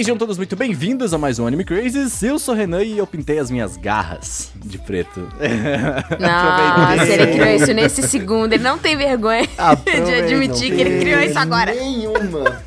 Sejam todos muito bem-vindos a mais um Anime Crazes. Eu sou o Renan e eu pintei as minhas garras de preto. Nossa, ele criou isso nesse segundo. Ele não tem vergonha de admitir que ele criou isso agora. Nenhuma.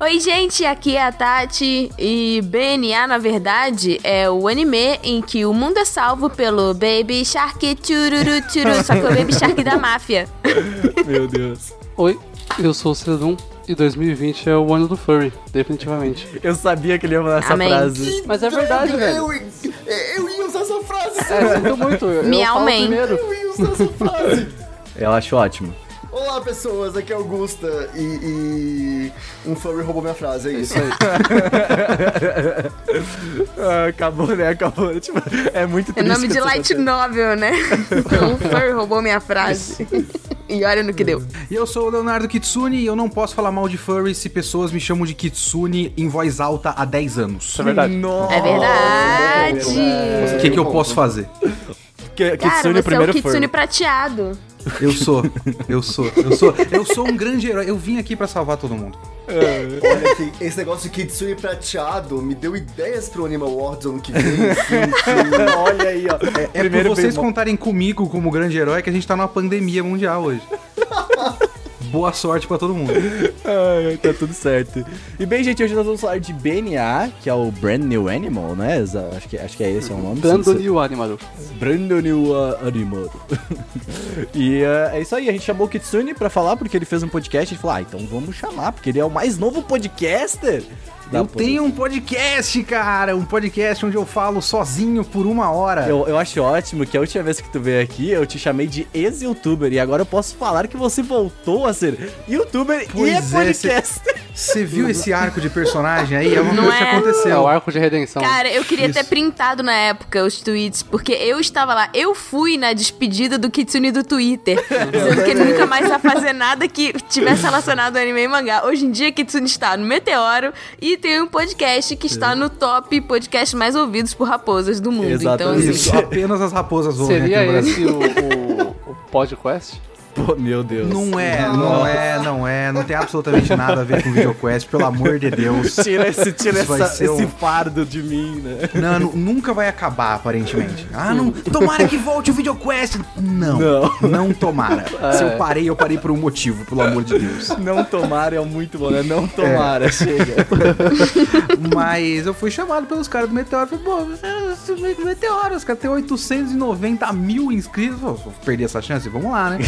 Oi, gente, aqui é a Tati e BNA, na verdade, é o anime em que o mundo é salvo pelo Baby Shark Chururu Churu, só que é o Baby Shark da máfia. Meu Deus. Oi, eu sou o Cedum e 2020 é o ano do furry, definitivamente. Eu sabia que ele ia falar essa Amém. frase. Mas é verdade, velho. Eu, eu ia usar essa frase, É, sinto muito. Eu, eu man. primeiro. eu ia usar essa frase. Eu acho ótimo. Olá, pessoas, aqui é Augusta e, e um furry roubou minha frase, é isso. Isso aí. Ah, acabou, né? Acabou. Tipo, é muito É triste. nome de light novel, né? Um fur roubou minha frase. E olha no que deu. E eu sou o Leonardo Kitsune e eu não posso falar mal de furry se pessoas me chamam de Kitsune em voz alta há 10 anos. Isso é verdade. Nossa. É verdade. O que, que eu posso fazer? Cara, Kitsune você é primeiro o Kitsune furry. prateado. Eu sou, eu sou, eu sou, eu sou um grande herói. Eu vim aqui pra salvar todo mundo. Olha aqui, esse negócio de Kitsune prateado me deu ideias pro Animal Awards ano que vem. assim, Olha aí, ó. É Primeiro por vocês bem- contarem comigo como grande herói que a gente tá numa pandemia mundial hoje. Boa sorte pra todo mundo. Ai, tá tudo certo. E bem, gente, hoje nós vamos falar de BNA, que é o Brand New Animal, né? Acho que, acho que é esse é o nome. Sim, New Animal. Brand New uh, Animal. e uh, é isso aí, a gente chamou o Kitsune pra falar, porque ele fez um podcast. A gente falou, ah, então vamos chamar, porque ele é o mais novo podcaster. Eu tenho um podcast, cara, um podcast onde eu falo sozinho por uma hora. Eu, eu acho ótimo que a última vez que tu veio aqui, eu te chamei de ex-youtuber. E agora eu posso falar que você voltou a ser youtuber Pois e é é, podcaster. Você viu esse arco de personagem aí? É uma Não coisa que é? É o aconteceu. arco de redenção. Cara, eu queria Isso. ter printado na época os tweets, porque eu estava lá. Eu fui na despedida do Kitsune do Twitter, dizendo que ele nunca mais ia fazer nada que tivesse relacionado ao anime e mangá. Hoje em dia, Kitsune está no Meteoro e tem um podcast que está no top podcast mais ouvidos por raposas do mundo. Então, Exatamente. assim, Isso, apenas as raposas ouvem aqui Seria no Brasil. esse o, o, o podcast? Pô, meu Deus. Não é, não é, não é, não tem absolutamente nada a ver com VideoQuest, pelo amor de Deus. Tira esse, tira essa- esse um- fardo de mim, né? Não, nu- nunca vai acabar, aparentemente. Ah, não, tomara que volte o VideoQuest. Não, Não. não, tomara. Se eu parei, eu parei por um motivo, pelo amor de Deus. Não tomar é muito bom, né? Não tomara, chega. Mas eu fui chamado pelos caras do Meteoro. Falei, pô, você é Meteoro, os caras têm 890 mil inscritos. Pô, vou perder essa chance? Vamos lá, né?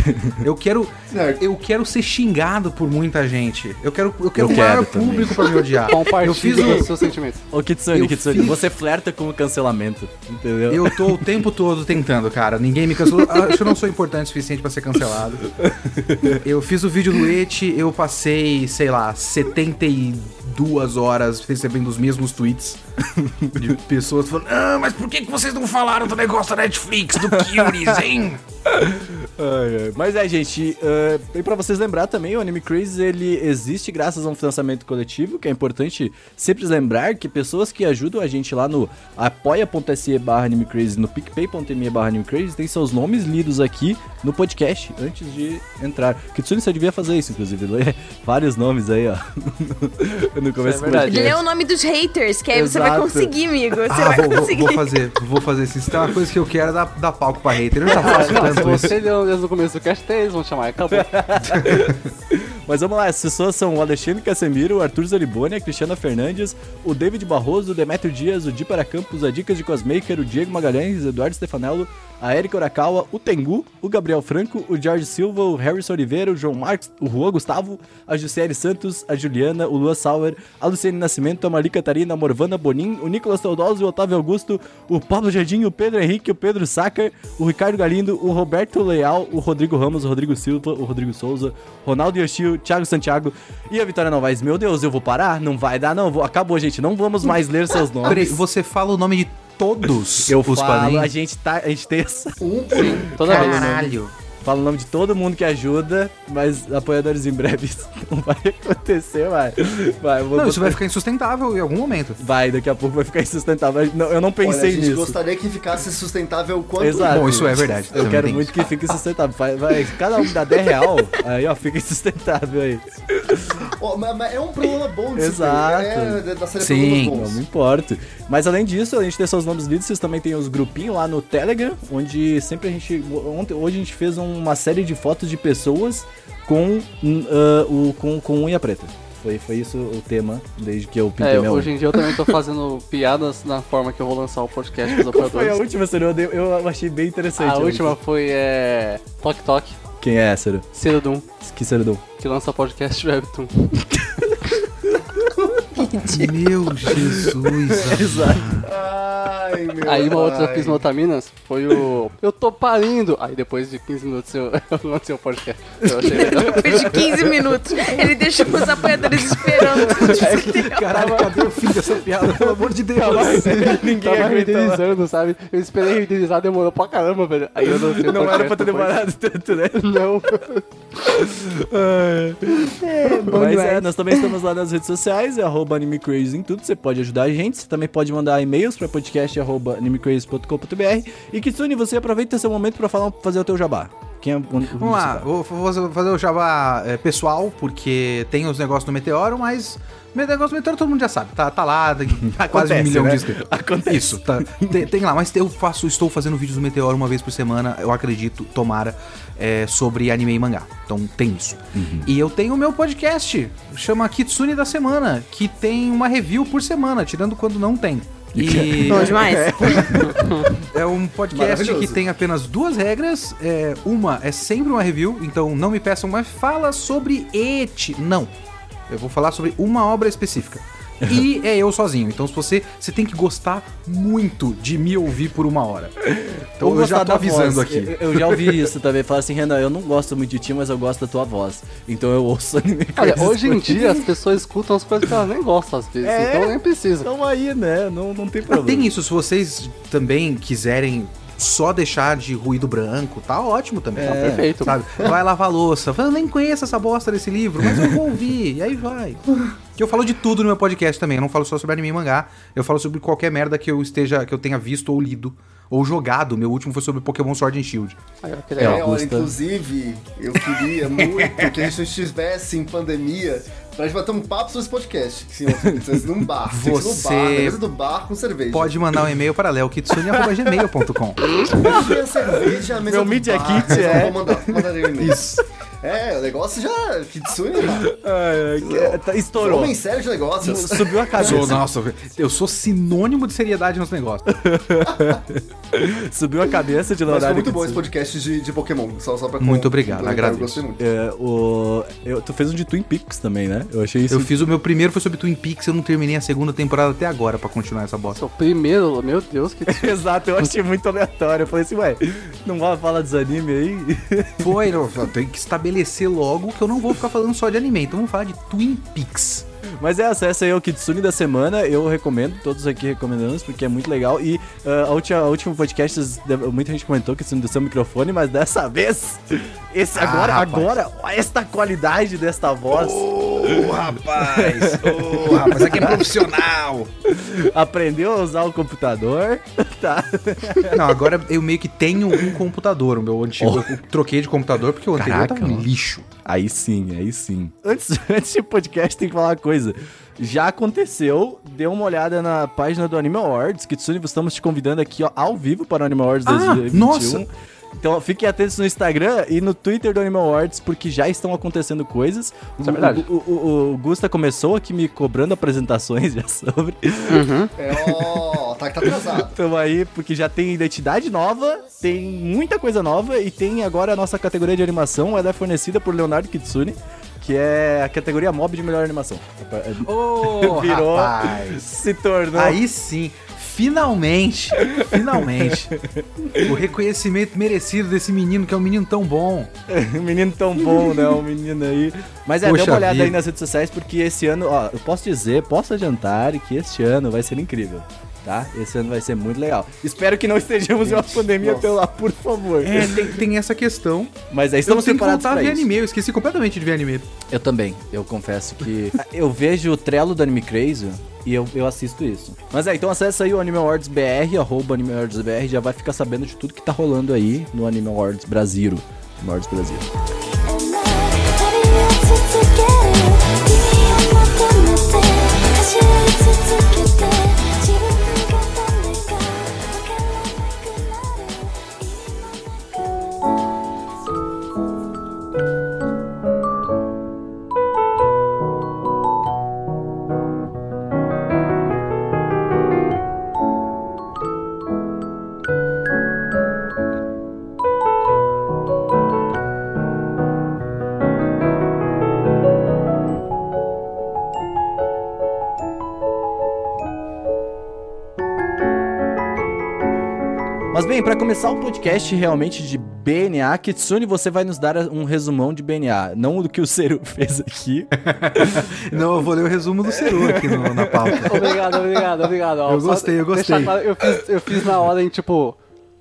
Eu quero, Certo. eu quero ser xingado por muita gente. Eu quero, eu quero Eu um maior quero público pra me odiar. Eu fiz Compartilha o, os seus sentimentos. Ô, Kitsune, Eu Kitsune, fiz- você flerta com o cancelamento, entendeu? Eu tô o tempo todo tentando, cara. Ninguém me cancelou. Acho que eu não sou importante o suficiente pra ser cancelado. Eu fiz o vídeo do Eti, eu passei, sei lá, 72 horas recebendo os mesmos tweets de pessoas falando: Ah, mas por que que vocês não falaram do negócio da Netflix, do Curious, hein? Ai, ai. Mas é, gente, uh, e pra vocês lembrar também, o Anime Craze, ele existe graças a um financiamento coletivo, que é importante sempre lembrar que pessoas que ajudam a gente lá no apoia.se barra Anime Craze, no picpay.me barra Anime Craze, tem seus nomes lidos aqui no podcast, antes de entrar. Kitsune, você devia fazer isso, inclusive, ler vários nomes aí, ó, no começo do verdade. lê podcast. o nome dos haters, que aí você vai conseguir, amigo. Você Ah, vai vou, conseguir. vou fazer, vou fazer isso. Se tem uma coisa que eu quero é dar, dar palco pra hater. Eu já faço Não, se tanto isso. você leu desde o começo do cast, eles vão chamar. Acabou. Mas vamos lá, as pessoas são o Alexandre Casemiro, o Arthur Zariboni, a Cristiana Fernandes, o David Barroso, o Demetrio Dias, o Di para Campos, a Dicas de Cosmaker, o Diego Magalhães, o Eduardo Stefanello, a Erika Urakawa, o Tengu, o Gabriel Franco, o Jorge Silva, o Harrison Oliveira, o João Marques, o Juan Gustavo, a Jussiele Santos, a Juliana, o Lua Sauer, a Luciane Nascimento, a Marli Catarina, a Morvana Bonin, o Nicolas Teodoso, o Otávio Augusto, o Pablo Jardim, o Pedro Henrique, o Pedro Sacker, o Ricardo Galindo, o Roberto Leal, o Rodrigo Ramos, o Rodrigo Silva, o Rodrigo Souza, Ronaldo Yoshio, Thiago Santiago e a Vitória Novaes. Meu Deus, eu vou parar? Não vai dar, não. Acabou, gente. Não vamos mais ler seus nomes. Peraí, você fala o nome de todos Eu os falo, a gente, tá, a gente tem essa... Um Toda vez. Caralho. Fala o nome de todo mundo que ajuda, mas apoiadores em breve isso não vai acontecer, vai. Vai, Não, isso botar- vai ficar insustentável em algum momento. Vai, daqui a pouco vai ficar insustentável. Não, eu não Olha, a pensei gente nisso. gostaria que ficasse sustentável quanto Exato. Bom, isso é verdade. Eu quero muito que fique sustentável. Vai, vai, cada um dá 10 real, aí ó, fica insustentável aí. Ó, mas, mas é um problema bom de se ter. Exato. É da série Sim. Não me importa. Mas além disso, a gente tem seus nomes lidos, vocês também tem os grupinhos lá no Telegram, onde sempre a gente. Ontem, hoje a gente fez uma série de fotos de pessoas com, ah, o, com, com unha preta. Foi, foi isso o tema, desde que eu pintei É, minha hoje em dia eu também tô fazendo piadas na forma que eu vou lançar o podcast dos Qual foi a operadores. última, Ciro? Eu, eu achei bem interessante. A última foi é, Tok Tok, Quem é, Ciro? Cerodum, Que Ciro? que lança podcast Webtoon. Meu Jesus. Exato. Ai, meu Aí uma outra que eu pai. fiz no Otaminas foi o Eu tô parindo! Aí depois de 15 minutos eu, lancei o podcast. Eu achei legal. Depois de 15 minutos, ele deixou os apoiadores esperando. Caralho, cadê o fim dessa piada? Pelo amor de Deus. Ninguém Tava renderizando, sabe? Eu esperei renderizar, demorou pra caramba, velho. Aí eu lancei o Não era pra ter demorado tanto, né? Não. Mas é, nós também estamos lá nas redes sociais, é arroba AnimeCrazy em tudo. Você pode ajudar a gente. Você também pode mandar e-mails para podcast arroba animecrazy.com.br. E Kitsune, você aproveita esse momento para falar, fazer o teu jabá. Quem é, Vamos lá, vou vou fazer o jabá é, pessoal, porque tem os negócios do Meteoro, mas o negócio do Meteoro todo mundo já sabe. Tá, tá lá, tem quase um milhão né? de inscritos. Acontece. Isso, tá. Tem, tem lá, mas eu faço, estou fazendo vídeos do Meteoro uma vez por semana, eu acredito, tomara, é, sobre anime e mangá. Então tem isso. E eu tenho o meu podcast, chama Kitsune da Semana, que tem uma review por semana, tirando quando não tem. E Bom demais. é um podcast que tem apenas duas regras. É, uma é sempre uma review, então não me peçam, mas fala sobre et. Não. Eu vou falar sobre uma obra específica. E é eu sozinho. Então, se você, você tem que gostar muito de me ouvir por uma hora. Então, Ou eu já gostar tô da avisando voz. aqui. Eu, eu já ouvi isso também. Fala assim, Renan, eu não gosto muito de ti, mas eu gosto da tua voz. Então eu ouço anime Olha, hoje em dia as pessoas escutam as coisas que elas nem gostam às vezes, É. então nem precisa. Então aí, né? Não, não tem problema. Tem isso, se vocês também quiserem só deixar de ruído branco, tá ótimo também. É. Perfeito. Sabe? Vai lavar a louça. Eu nem conheço essa bosta desse livro, mas eu vou ouvir. E aí vai. Que eu falo de tudo no meu podcast também. Eu não falo só sobre anime e mangá. Eu falo sobre qualquer merda que eu esteja, que eu tenha visto ou lido. Ou jogado. Meu último foi sobre Pokémon Sword and Shield. Ó, que É, legal. olha, Augusta. inclusive, eu queria muito que a gente não estivesse em pandemia pra gente bater um papo sobre esse podcast. Sim, vocês num bar. Você no bar, na mesa do bar com cerveja. Pode mandar um e-mail para leokitsune.gmail.com Tem a cerveja, a mesa Meu do Media bar, Kit eu é- Vou mandar, mandarei um e-mail. Isso. É, o negócio já... Kitsune, ai, que- tá- estourou. Homem sério de negócios. Subiu a cabeça. Sou, nossa, eu sou sinônimo de seriedade nos negócios. Subiu a cabeça de Mas foi Leonardo muito bom esse Kitsune. podcast de, de Pokémon. Só, só pra Muito obrigado, complementar, Eu agradeço. gostei muito. É, o, eu, tu fez um de Twin Peaks também, né? Eu achei isso. Eu fiz o meu primeiro, foi sobre Twin Peaks. Eu não terminei a segunda temporada até agora pra continuar essa bosta. Seu primeiro, meu Deus, que Exato, eu achei muito aleatório. Eu falei assim, ué, não vai falar dos anime aí? Foi, não, eu tenho que estabelecer logo que eu não vou ficar falando só de anime. Então vamos falar de Twin Peaks. Mas é, essa aí é o Kitsune da semana. Eu recomendo, todos aqui recomendamos, porque é muito legal. E ah, a, última, a última podcast, muita gente comentou Kitsune do seu microfone, mas dessa vez, esse, Ah, agora, rapaz. agora, esta qualidade desta voz. Ô, rapaz! Ô, rapaz, aqui é profissional! Aprendeu a usar o computador, tá? Não, agora eu meio que tenho um computador. O meu antigo. Eu troquei de computador porque o anterior Caraca, tava um lixo. Aí sim, aí sim. Antes, antes de podcast, tem que falar uma coisa. Já aconteceu, dê uma olhada na página do Anime Awards. Kitsune, estamos te convidando aqui ó, ao vivo para o Anime Awards Ah, 2021. nossa! Então fiquem atentos no Instagram e no Twitter do Animal Awards, porque já estão acontecendo coisas. Isso é O- verdade. O, o, o Gusta começou aqui me cobrando apresentações já sobre. É, ó, tá que tá atrasado. Então aí, porque já tem identidade nova, tem muita coisa nova e tem agora a nossa categoria de animação, ela é fornecida por Leonardo Kitsune, que é a categoria mob de melhor animação. Ô, Virou, rapaz! se tornou. Aí sim, finalmente, finalmente, o reconhecimento merecido desse menino, que é um menino tão bom. um menino tão bom, né? Um menino aí. Mas é, dê Poxa uma olhada vida. aí nas redes sociais, porque esse ano, ó, eu posso dizer, posso adiantar que este ano vai ser incrível. tá? Esse ano vai ser muito legal. Espero que não estejamos em uma pandemia nossa. pelo lá, por favor. É, tem, tem essa questão. Mas aí estamos que preparados voltar a pra ver isso. anime, eu esqueci completamente de ver anime. Eu também. Eu confesso que eu vejo o trelo do Anime Crazy e eu, eu assisto isso. Mas é, então acessa aí o Anime Awards BR, arroba Anime Awards BR, já vai ficar sabendo de tudo que tá rolando aí no Anime Awards Brasil. Anime Awards Brasil. 走 começar o podcast realmente de BNA, Kitsune, você vai nos dar um resumão de BNA. Não o que o Seru fez aqui. Não, eu vou ler o resumo do Seru aqui no- na pauta. Obrigado, obrigado, obrigado. Ó, Eu gostei, eu gostei. claro, eu, fiz, eu fiz na hora em tipo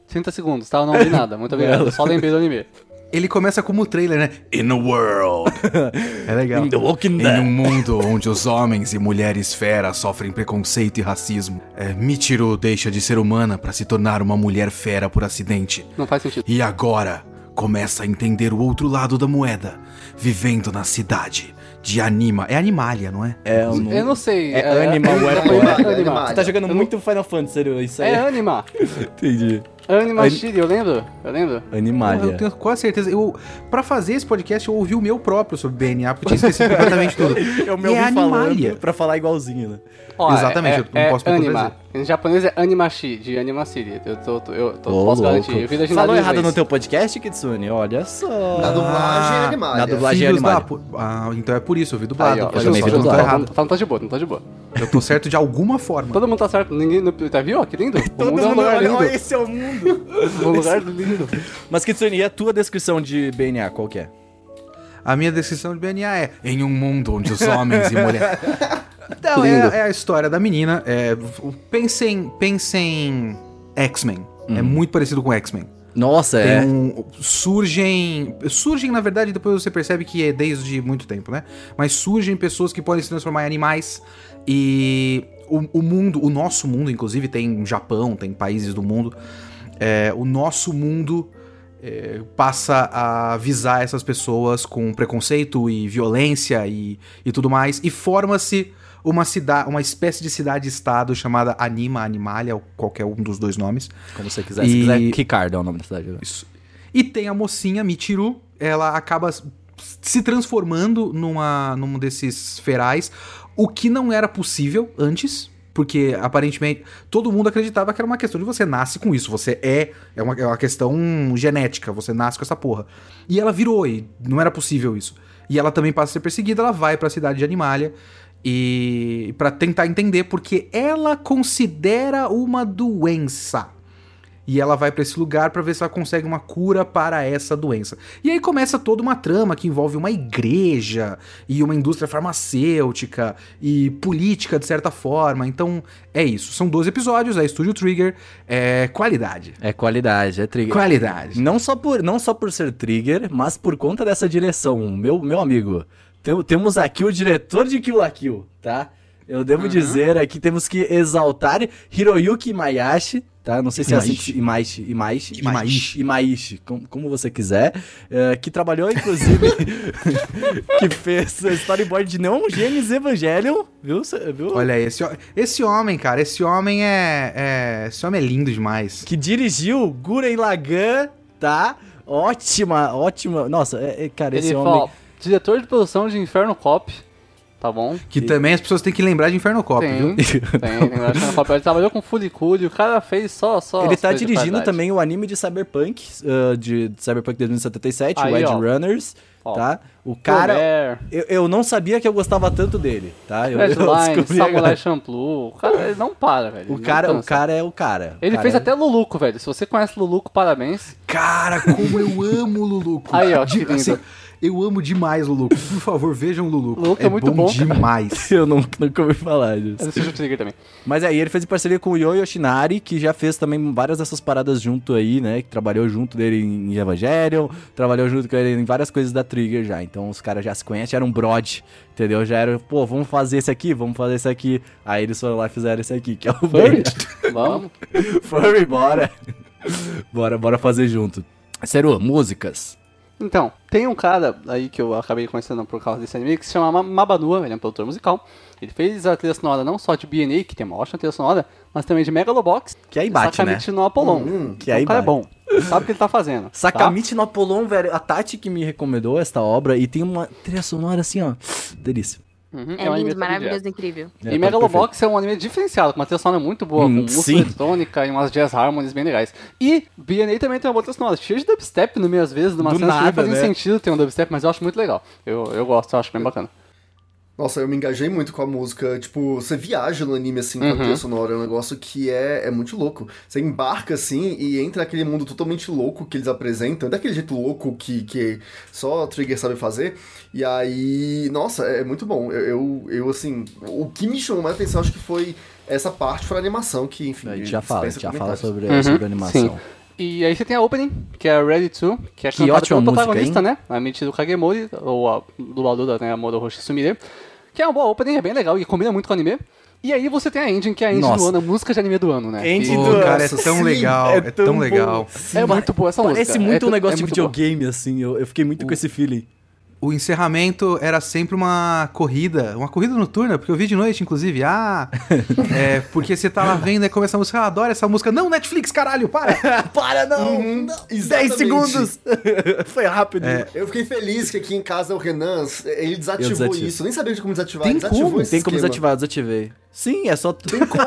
30 segundos, tá? Eu não vi nada. Muito obrigado. Só lembrei do anime. Ele começa como o trailer, né? In a world. É legal. In the Walking Em um mundo onde os homens e mulheres feras sofrem preconceito e racismo, é, Michiru deixa de ser humana para se tornar uma mulher fera por acidente. Não faz sentido. E agora começa a entender o outro lado da moeda, vivendo na cidade de Anima. É Animalia, não é? É, um... Eu não sei. É Animal é, Weapon, é, né? Anima. Animal. Você tá jogando Eu não- muito Final Fantasy, isso aí. É Anima. Entendi. Anima An- eu lembro? Eu lembro? Animalia. Eu tenho quase certeza. Eu, pra fazer esse podcast, eu ouvi o meu próprio sobre BNA, porque eu tinha esquecido completamente tudo. Eu me E é ouvi falando Animalia. pra falar igualzinho, né? Ó, Exatamente, é, eu não é posso me Anima. contradizer. Em japonês é Animashi, de Anima City. Eu, tô, tô- eu tô- Ô, posso louco. garantir. Eu vi da Falou errado no teu podcast, Kitsune? Olha só. Na dublagem Ah, Animalia. na dublagem- Filhos da... Animalia. pu- Ah, então é por isso, eu vi dublado. Aí, ó, eu também vi eu não tô dublado. errado. Não tá de boa, não tá de boa. Eu tô certo de alguma forma. Todo mundo tá certo. Ninguém. No, tá viu? ó, Que lindo. O Todo mundo é um mundo lugar olha, lindo. olha, esse é o mundo. Um lugar lindo. Mas Kitsune, e a tua descrição de BNA, qual que é? A minha descrição de BNA é em um mundo onde os homens e mulheres. Lindo. é, é a história da menina. É, pensem, pensem X-Men. É muito parecido com X-Men. Nossa, Tem é. um- surgem. Surgem, na verdade, depois você percebe que é desde muito tempo, né? Mas surgem pessoas que podem se transformar em animais. E o, o mundo, o nosso mundo, inclusive, tem Japão, tem países do mundo. é, o nosso mundo é, passa a visar essas pessoas com preconceito e violência e, e tudo mais. E forma-se uma cidade, uma espécie de cidade-estado chamada Anima, Animalia, ou qualquer um dos dois nomes. Como você quiser. Se E- quiser, Ricardo é o nome da cidade. né? Isso. E tem a mocinha, Michiru, ela acaba se transformando numa, num desses ferais, o que não era possível antes, porque aparentemente todo mundo acreditava que era uma questão de você nasce com isso, você é, é uma, é uma questão genética, você nasce com essa porra. E ela virou, e não era possível isso. E ela também passa a ser perseguida, ela vai pra cidade de Animalia e para tentar entender porque ela considera uma doença. E ela vai pra esse lugar pra ver se ela consegue uma cura para essa doença. E aí começa toda uma trama que envolve uma igreja e uma indústria farmacêutica e política de certa forma. Então é isso. São 12 episódios, é Studio Trigger, é qualidade. É qualidade, é trigger. Qualidade. Não só por, não só por ser trigger, mas por conta dessa direção. Meu, meu amigo, tem- temos aqui o diretor de Kill la Kill, tá? Eu devo dizer aqui, temos que exaltar Hiroyuki Imayashi, tá? Não sei se é assim que. Imaishi, Imaishi, Imaishi. Imaishi, como, como você quiser. é, que trabalhou, inclusive, que fez o storyboard de Neon Genesis Evangelion, viu? Viu? Olha aí, esse, esse homem, cara, esse homem é, é- Esse homem é lindo demais. que dirigiu Guren Lagann, tá? Ótima, ótima. Nossa, é, é, cara, esse Ele homem. fala, diretor de produção de Inferno Cop. Tá bom? Que também as pessoas têm que lembrar de Inferno Cop, viu? Tem, tem, tem. Inferno Cop. Ele trabalhou com Furicule, o cara fez só, só. Ele tá dirigindo também o anime de Cyberpunk, uh, de Cyberpunk 2077, o Aí, Edge ó. Runners, Ó. tá? O cara, eu, eu não sabia que eu gostava tanto dele, tá? Eu, eu Redline, descobri Samurai. Champloo. O cara ele não para, velho. O cara, o cara é o cara. O Ele cara fez é- até Luluco, velho. Se você conhece Luluco, parabéns. Cara, como eu amo o Luluco. Aí, ó, De- que lindo. assim, Eu amo demais o Luluco. Por favor, vejam o Luluco. Luluco é muito bom, cara. demais. Eu não, nunca ouvi falar disso. Eu assisti o Trigger também. Mas aí ele fez em parceria com o Yo Yoshinari, que já fez também várias dessas paradas junto aí, né? Que trabalhou junto dele em Evangelion, trabalhou junto com ele em várias coisas da Trigger já. Então os caras já se conhecem, era um brod, entendeu? Já era, pô, vamos fazer esse aqui, vamos fazer esse aqui. Aí eles foram lá e fizeram esse aqui, que é o Furry? Bem. Vamos. Furry, bora. bora, bora fazer junto. Seru, músicas. Então, tem um cara aí que eu acabei conhecendo por causa desse anime que se chama Ma- Mabanua, ele é um produtor musical. Ele fez a trilha sonora não só de BNA, que tem uma ótima trilha sonora, mas também de Megalobox. Que aí e bate, Sakamichi no Apollon. Hum, que Então, aí o cara é bate. bom. Sabe o que ele tá fazendo. tá? Sakamichi no Apollon, velho. A Tati que me recomendou esta obra e tem uma trilha sonora assim, ó. Delícia. Uhum, É um anime lindo, maravilhoso, incrível. É, E Megalobox é um anime diferenciado, com uma trilha sonora muito boa, Hum, com música eletrônica e umas jazz harmonies bem legais. E BNA também tem uma boa trilha sonora, cheia de dubstep no meio às vezes, numa Do cena que nem nada, fazia né? sentido ter um dubstep, mas eu acho muito legal. Eu, eu gosto, eu acho bem bacana. Nossa, eu me engajei muito com a música. Tipo, você viaja no anime, assim, com a Uhum. trilha sonora. É um negócio que é, é muito louco. Você embarca, assim, e entra naquele mundo totalmente louco que eles apresentam. Daquele jeito louco que, que só Trigger sabe fazer. E aí, nossa, é muito bom. Eu, eu, eu, assim, o que me chamou mais atenção, acho que foi essa parte para animação, que, enfim... A gente já fala, a gente já fala sobre, Uhum, sobre a animação. sim. E aí você tem a opening, que é Ready To, que é Que cantada ótima pelo música, protagonista, hein? né? A Michiru Kagemori, ou a dubladora, né? A Moro Hoshitsumire. Que é uma boa opening, é bem legal e combina muito com o anime. E aí você tem a Engine, que é a Engine Nossa. do ano, a música de anime do ano, né? Engine do- Pô, cara, é tão sim, legal, é é, tão legal. É muito boa essa música. Parece muito é, um negócio é de videogame, assim. Eu, eu fiquei muito com esse feeling. O encerramento era sempre uma corrida, uma corrida noturna, porque eu vi de noite, inclusive. Ah, é, porque você tá lá vendo e começa a música, eu adoro essa música. Não, Netflix, caralho, para! Para, não! Uhum, 10 exatamente. segundos! Foi rápido. Eu fiquei feliz que aqui em casa o Renan, ele desativou isso. Eu nem sabia de como desativar. Tem desativou como? esse Tem como esquema. desativar, eu desativei. Sim, é só... Tem como.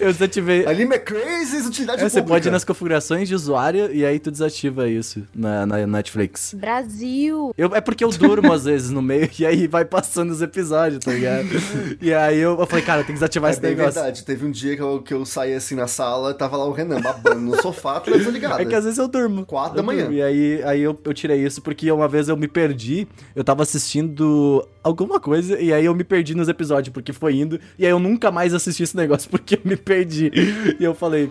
eu desativei. Anime é crazy, utilidade É, você pública. pode ir nas configurações de usuário e aí tu desativa isso na, na Netflix. Brasil. Eu, é porque eu durmo às vezes no meio e aí vai passando os episódios, tá ligado? E aí eu, eu falei, cara, tem que desativar É esse negócio. verdade. Teve um dia que eu, que eu saí assim na sala, tava lá o Renan babando no sofá, televisão ligada. É que às vezes eu durmo. Quatro da manhã. durmo. E aí, aí eu, eu tirei isso porque uma vez eu me perdi. Eu tava assistindo alguma coisa e aí eu me perdi nos episódios porque foi indo. E aí eu nunca mais assisti esse negócio porque eu me perdi. E eu falei,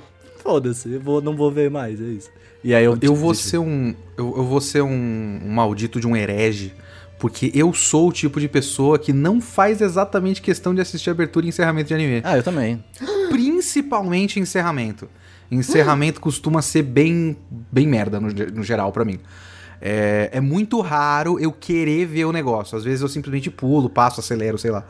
foda-se, eu vou, não vou ver mais, é isso. E aí eu. Eu vou ser um. Eu, eu vou ser um, um maldito de um herege. Porque eu sou o tipo de pessoa que não faz exatamente questão de assistir abertura e encerramento de anime. Ah, eu também. Principalmente encerramento. Encerramento costuma ser bem, bem merda no, no geral pra mim. É, é muito raro eu querer ver o negócio. Às vezes eu simplesmente pulo, passo, acelero, sei lá.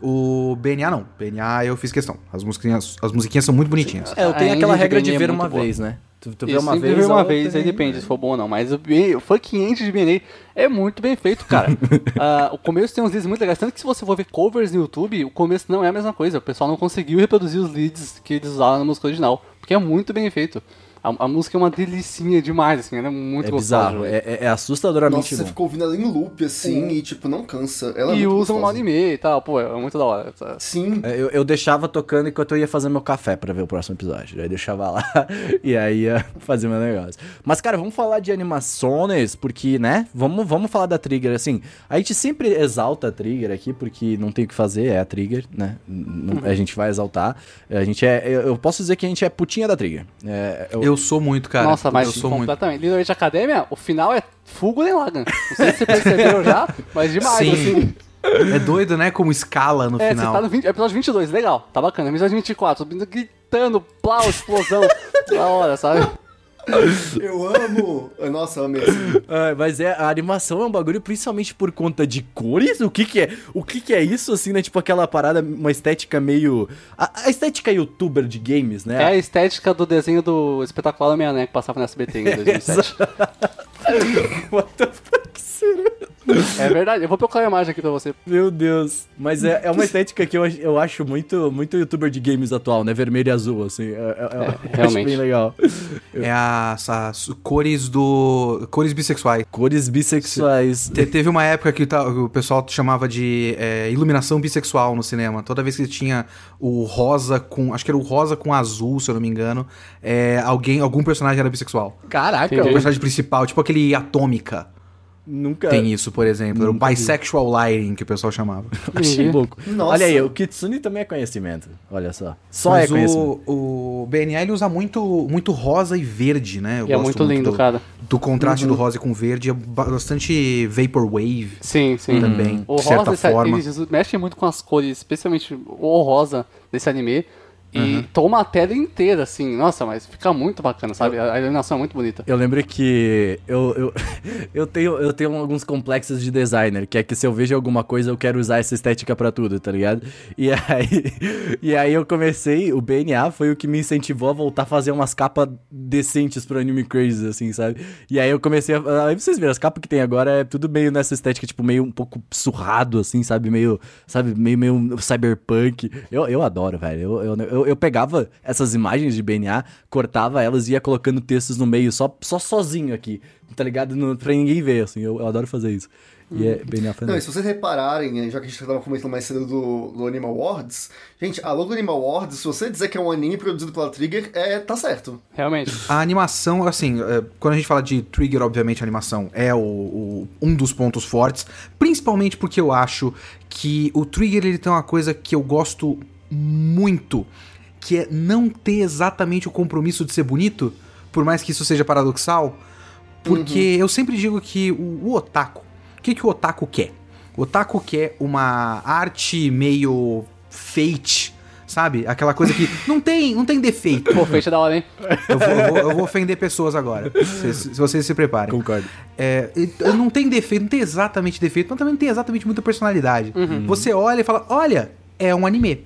O BNA não. BNA eu fiz questão. As musiquinhas, as musiquinhas são muito bonitinhas. É, eu tenho aquela regra de é ver muito uma boa. vez, né? Tu, tu vê uma vez. vê uma vez, aí depende se for bom ou não. Mas o, o funk end de BNA é muito bem feito, cara. Ah, o começo tem uns leads muito legais. Tanto que se você for ver covers no YouTube, o começo não é a mesma coisa. O pessoal não conseguiu reproduzir os leads que eles usaram na música original. Porque é muito bem feito. A, a música é uma delicinha demais, assim. Ela é muito É gostosa. bizarro, é, é- é assustadoramente Nossa, você bom. ficou ouvindo ela em loop, assim, e tipo, não cansa. Ela é E usam uma gostosa. anime e tal. Pô, é muito da hora. tá? Sim. É, Eu, eu deixava tocando enquanto eu ia fazer meu café pra ver o próximo episódio. Aí deixava lá e aí ia fazer meu negócio. Mas, cara, vamos falar de animações, porque, né? Vamos, vamos falar da Trigger, assim. A gente sempre exalta a Trigger aqui, porque não tem o que fazer, é a Trigger, né? Não- A gente vai exaltar. A gente é. Eu, eu posso dizer que a gente é putinha da Trigger. É, eu- Eu sou muito, cara. Nossa, mas eu sou muito. completamente. Little Witch Academia, o final é Fugo Lagan. Não sei se você perceberam já, mas demais, Sim. assim. É doido, né? Como escala no É, final. você tá no 20, episódio 22, legal, tá bacana. Episódio 24, subindo, gritando, plau, explosão, da hora, sabe? Eu amo. Nossa, eu amei. Ah, mas é, a animação é um bagulho principalmente por conta de cores. O que que é? O que que é isso, assim, né? Tipo aquela parada, uma estética meio... A, a estética youtuber de games, né? É a estética do desenho do espetacular Homem-Aranha que passava no SBT em 2007. What the fuck? É verdade, eu vou procurar a imagem aqui pra você. Meu Deus. Mas é, é uma estética que eu, eu acho muito, muito youtuber de games atual, né? Vermelho e azul, assim. É, é- é- eu acho realmente. bem legal. É as, as cores do. cores bissexuais. Cores bissexuais. Te- teve uma época que o pessoal chamava de é, iluminação bissexual no cinema. Toda vez que tinha o rosa com. Acho que era o rosa com azul, se eu não me engano. é, alguém, algum personagem era bissexual. Caraca. O personagem principal, tipo aquele Atômica. Nunca. tem isso, por exemplo. Era o Nunca vi. bisexual lighting, que o pessoal chamava. Achei louco. Nossa. Olha aí, o Kitsune também é conhecimento. Olha só. Só Mas é conhecimento. o, o BNA ele usa muito, muito rosa e verde, né? Eu E é gosto muito lindo, do, cara. Do contraste do rosa com verde. É ba- bastante vaporwave Sim, sim. também, O de certa rosa, esse- forma. eles mexem muito com as cores, especialmente o rosa desse anime. E toma a tela inteira, assim. Nossa, mas fica muito bacana, sabe? A iluminação é muito bonita. Eu lembro que eu, eu, eu, tenho, eu tenho alguns complexos de designer, que é que se eu vejo alguma coisa eu quero usar essa estética pra tudo, tá ligado? E aí, e aí eu comecei, o BNA foi o que me incentivou a voltar a fazer umas capas decentes pro Anime Crazy, assim, sabe? E aí eu comecei a. Aí vocês viram, as capas que tem agora é tudo meio nessa estética, tipo, meio um pouco surrado, assim, sabe? Meio, sabe, meio, meio cyberpunk. Eu, eu adoro, velho. Eu, eu, eu, eu pegava essas imagens de BNA, cortava elas e ia colocando textos no meio, só, só sozinho aqui, tá ligado? No, pra ninguém ver, assim. Eu, eu adoro fazer isso. E é BNA foi Não, e se vocês repararem, já que a gente tava comentando mais cedo do, do Anime Awards, gente, a logo do Anime Awards, se você dizer que é um anime produzido pela Trigger, é, tá certo. Realmente. A animação, assim, é, quando a gente fala de Trigger, obviamente a animação é o, o- um dos pontos fortes, principalmente porque eu acho que o Trigger ele tem uma coisa que eu gosto muito, que é não ter exatamente o compromisso de ser bonito, por mais que isso seja paradoxal, porque eu sempre digo que o, o otaku, o que, que o otaku quer? O otaku quer uma arte meio fate, sabe? Aquela coisa que não tem, não tem defeito. Pô, fecha da hora, hein? Eu vou, eu vou- eu vou ofender pessoas agora. Se, se vocês se preparem. Concordo. É, não tem defeito, não tem exatamente defeito, mas também não tem exatamente muita personalidade. Você olha e fala: olha, é um anime.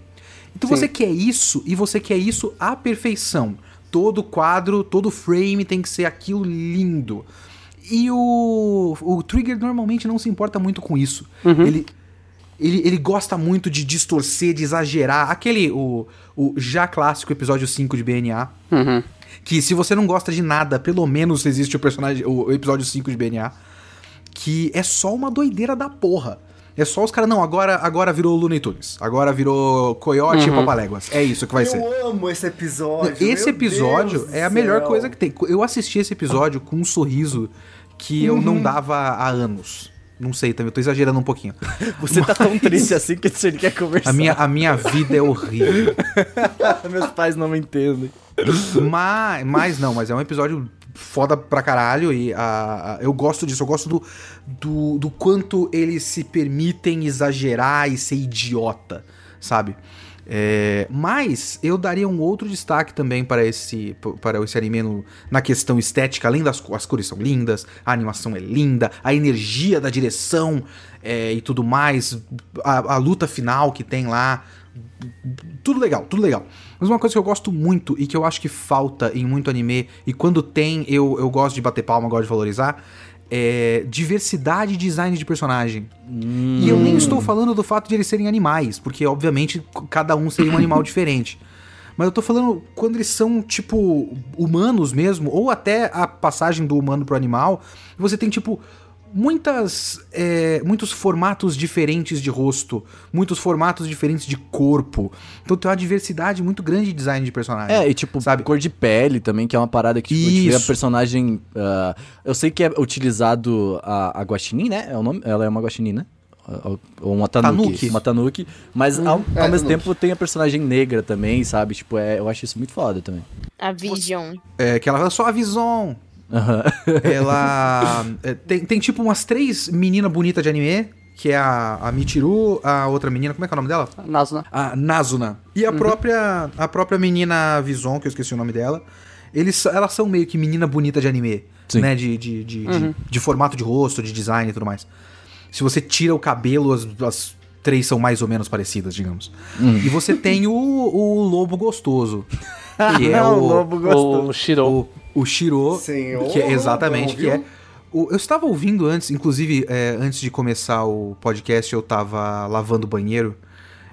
Então Sim. você quer isso e você quer isso à perfeição. Todo quadro, todo frame tem que ser aquilo lindo. E o, o Trigger normalmente não se importa muito com isso. Ele, ele, ele gosta muito de distorcer, de exagerar. Aquele, o, o já clássico episódio 5 de BNA. Uhum. Que se você não gosta de nada, pelo menos existe o personagem, o, o episódio 5 de BNA. Que é só uma doideira da porra. É só os caras, não, agora, agora virou Looney Tunes. Agora virou Coyote e Papaléguas. É isso que vai ser. Eu amo esse episódio. Esse meu episódio Deus é a melhor céu. coisa que tem. Eu assisti esse episódio com um sorriso que eu não dava há anos. Não sei também, eu tô exagerando um pouquinho. Você tá tão triste assim que você quer conversar. A minha, a minha vida é horrível. Meus pais não me entendem. Mas, mas não, mas é um episódio foda pra caralho e a, a- eu gosto disso, eu gosto do, do, do quanto eles se permitem exagerar e ser idiota, sabe? É, mas eu daria um outro destaque também para esse, para esse anime no- na questão estética, além das as cores são lindas, a animação é linda, a energia da direção é, e tudo mais, a, a luta final que tem lá, tudo legal, tudo legal. Mas uma coisa que eu gosto muito e que eu acho que falta em muito anime, e quando tem eu, eu gosto de bater palma, gosto de valorizar, é diversidade de design de personagem. E eu nem estou falando do fato de eles serem animais, porque obviamente cada um seria um animal diferente. Mas eu tô falando quando eles são, tipo, humanos mesmo, ou até a passagem do humano pro animal, você tem, tipo, muitas. é, muitos formatos diferentes de rosto, muitos formatos diferentes de corpo. Então tem uma diversidade muito grande de design de personagem. É, e tipo, Sabe? cor de pele também, que é uma parada que tipo, a personagem. ah, eu sei que é utilizado a, a guaxinim, né? É o nome? Ela é uma guaxinim, né? Ou- uma tanuki. Tanuki. Uma tanuki. Mas ao, ao É, mesmo tanuki. tempo tem a personagem negra também, sabe? Tipo, é, eu acho isso muito foda também. A Vision. É, que ela fala só a Vison. Aham. Ela. é, tem, tem tipo umas três meninas bonitas de anime, que é a, a Michiru, a outra menina, como é que é o nome dela? Nasuna. A Nazuna. E a própria a própria menina Vison, que eu esqueci o nome dela. Eles, elas são meio que menina bonita de anime. Sim. Né? De, de, de, de, de formato de rosto, de design e tudo mais. Se você tira o cabelo, as, as três são mais ou menos parecidas, digamos. E você tem o, o lobo gostoso. Que é o, lobo gostoso. O Shiro. o, o Shiro, Senhor, que é exatamente, que é. o- eu estava ouvindo antes, inclusive, é, antes de começar o podcast, eu estava lavando o banheiro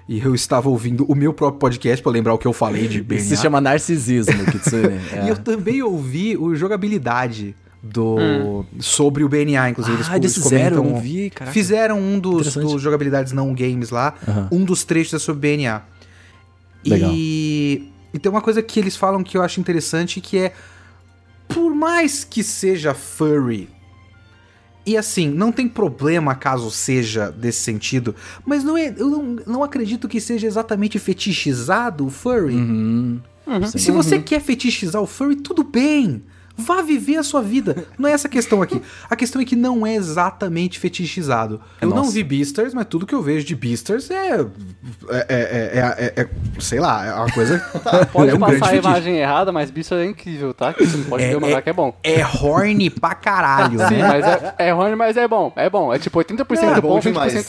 e eu estava ouvindo o meu próprio podcast para lembrar o que eu falei de BNA. Isso se chama narcisismo, Kitsune. E É. eu também ouvi o jogabilidade do sobre o BNA, inclusive. Ah, eles fizeram, eu não vi, caraca. Fizeram um dos, dos jogabilidades não games lá, Aham. um dos trechos é sobre BNA. Legal. E, e tem uma coisa que eles falam que eu acho interessante, que é por mais que seja furry, E assim, não tem problema caso seja desse sentido, mas não é, eu não, não acredito que seja exatamente fetichizado o furry. Uhum. Se você quer fetichizar o furry, tudo bem. Vá viver a sua vida. Não é essa a questão aqui. A questão é que não é exatamente fetichizado. Eu não Nossa. vi Beasters, mas tudo que eu vejo de Beasters é. É. é, é, é- é- sei lá, é uma coisa. Pode é um passar a fetiche. imagem errada, mas bicho é incrível, tá? Que você não pode ver o mangá que é bom. É horny pra caralho, Sim, né? mas é, é ruim, mas é bom. É bom. É tipo 80% É bom, bom 20% demais.